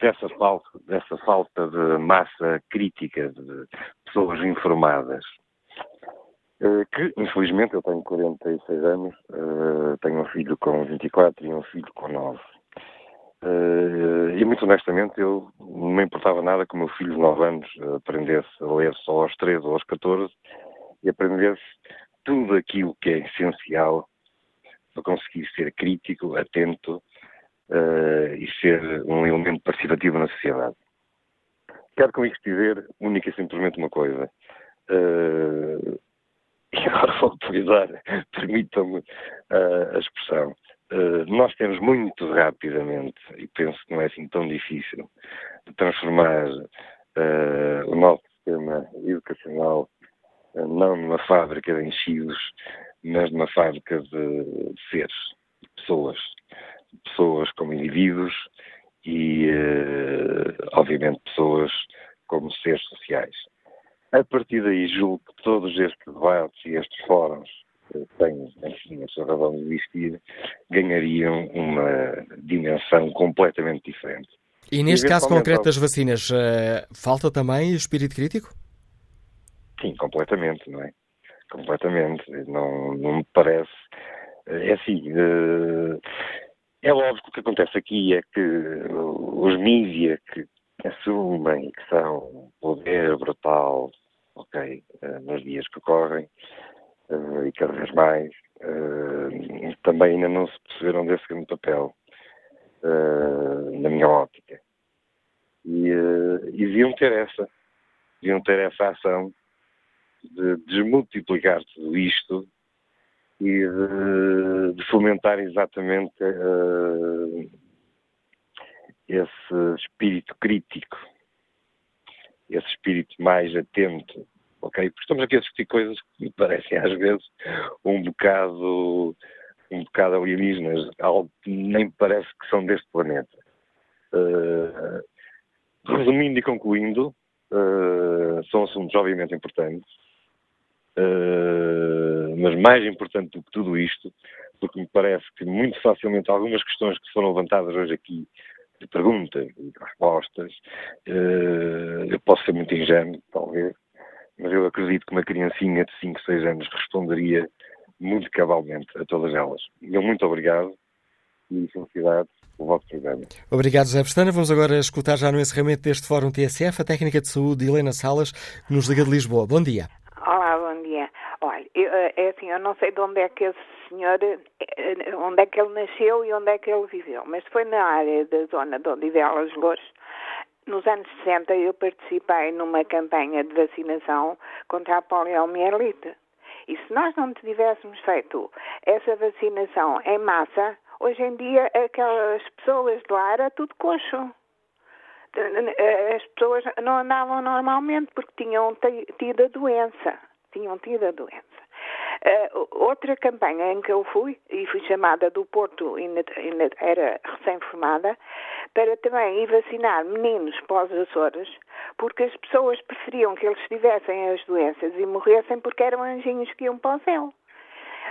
dessa falta, dessa falta de massa crítica, de pessoas informadas. Eh, que, infelizmente, eu tenho 46 anos, eh, tenho um filho com 24 e um filho com 9. Eh, e, muito honestamente, eu não me importava nada que o meu filho de 9 anos aprendesse a ler só aos 13 ou aos 14 e aprendesse tudo aquilo que é essencial para conseguir ser crítico, atento uh, e ser um elemento participativo na sociedade. Quero com isto dizer única e simplesmente uma coisa. Uh, e agora vou utilizar, permitam-me uh, a expressão, nós temos muito rapidamente, e penso que não é assim tão difícil, de transformar o nosso sistema educacional não numa fábrica de enchidos, mas numa fábrica de, de seres, de pessoas, pessoas como indivíduos e, obviamente, pessoas como seres sociais. A partir daí, julgo que todos estes debates e estes fóruns têm, enfim, a sua razão de existir, ganhariam uma dimensão completamente diferente. E neste caso concreto das vacinas, uh, falta também o espírito crítico? Sim, completamente, não é? Completamente. Não, não me parece. Eh, é assim. Uh, é óbvio que o que acontece aqui é que os mídias que assumem que são poder brutal, ok, nos dias que correm, uh, e cada vez mais, uh, também ainda não se perceberam desse grande papel, na minha óptica. E, e deviam ter essa, deviam ter essa ação de desmultiplicar tudo isto e de, de fomentar exatamente esse espírito crítico, esse espírito mais atento ok? Porque estamos aqui a discutir coisas que me parecem às vezes um bocado, um bocado alienígenas, algo que nem parece que são deste planeta. Uh, resumindo e concluindo, uh, são assuntos obviamente importantes, uh, mas mais importante do que tudo isto, porque me parece que muito facilmente algumas questões que foram levantadas hoje aqui de perguntas e de respostas, eu posso ser muito ingênuo, talvez, mas eu acredito que uma criancinha de 5, 6 anos responderia muito cabalmente a todas elas. Eu muito obrigado e felicidade pelo vosso programa. Obrigado, José Pestana. Vamos agora escutar já no encerramento deste Fórum TSF a técnica de saúde de Helena Salas, que nos liga de Lisboa. Bom dia. Olá, bom dia. Olha, eu, eh, é assim, eu não sei de onde é que esse senhor, eh, onde é que ele nasceu e onde é que ele viveu, mas foi na área da zona de Odivelas Louros, nos anos 60 eu participei numa campanha de vacinação contra a poliomielite. E se nós não tivéssemos feito essa vacinação em massa, hoje em dia aquelas pessoas de lá era tudo coxo. As pessoas não andavam normalmente porque tinham tido a doença. Tinham tido a doença. Uh, outra campanha em que eu fui, e fui chamada do Porto, ainda, era recém-formada, para também ir vacinar meninos pós Açores, porque as pessoas preferiam que eles tivessem as doenças e morressem porque eram anjinhos que iam para o céu.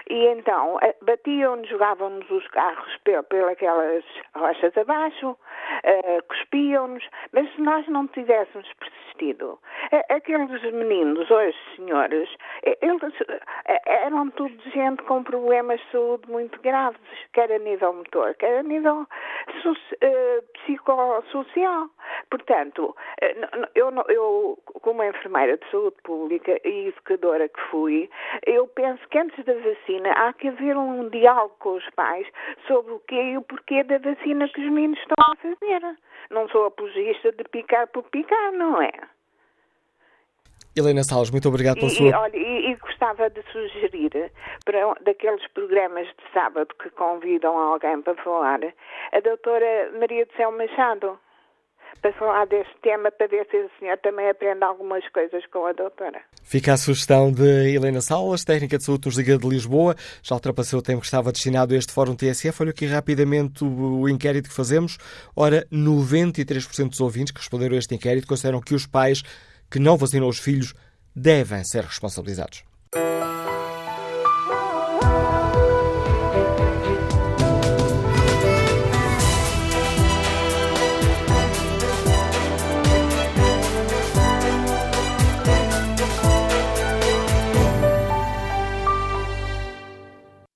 E então eh, batiam-nos, jogavam-nos os carros pelas rochas abaixo, uh, cuspiam-nos, mas se nós não tivéssemos persistido, aqueles meninos, hoje senhores, eles eram tudo gente com problemas de saúde muito graves, quer a nível motor, quer a nível uh, psicossocial. Portanto, eu, eu, como enfermeira de saúde pública e educadora que fui, eu penso que antes da vacina há que haver um diálogo com os pais sobre o que e o porquê da vacina que os meninos estão a fazer. Não sou apologista de picar por picar, não é? Helena Salles, muito obrigado pela e, sua... Olha, e, e, gostava de sugerir, para daqueles programas de sábado que convidam alguém para falar, a doutora Maria do Céu Machado para falar deste tema, para ver se o senhor também aprende algumas coisas com a doutora. Fica a sugestão de Helena Salas, técnica de saúde nos Liga de Lisboa. Já ultrapassou o tempo que estava destinado a este Fórum TSF. Olha aqui rapidamente o, o inquérito que fazemos. Ora, 93% dos ouvintes que responderam a este inquérito consideram que os pais que não vacinam os filhos devem ser responsabilizados.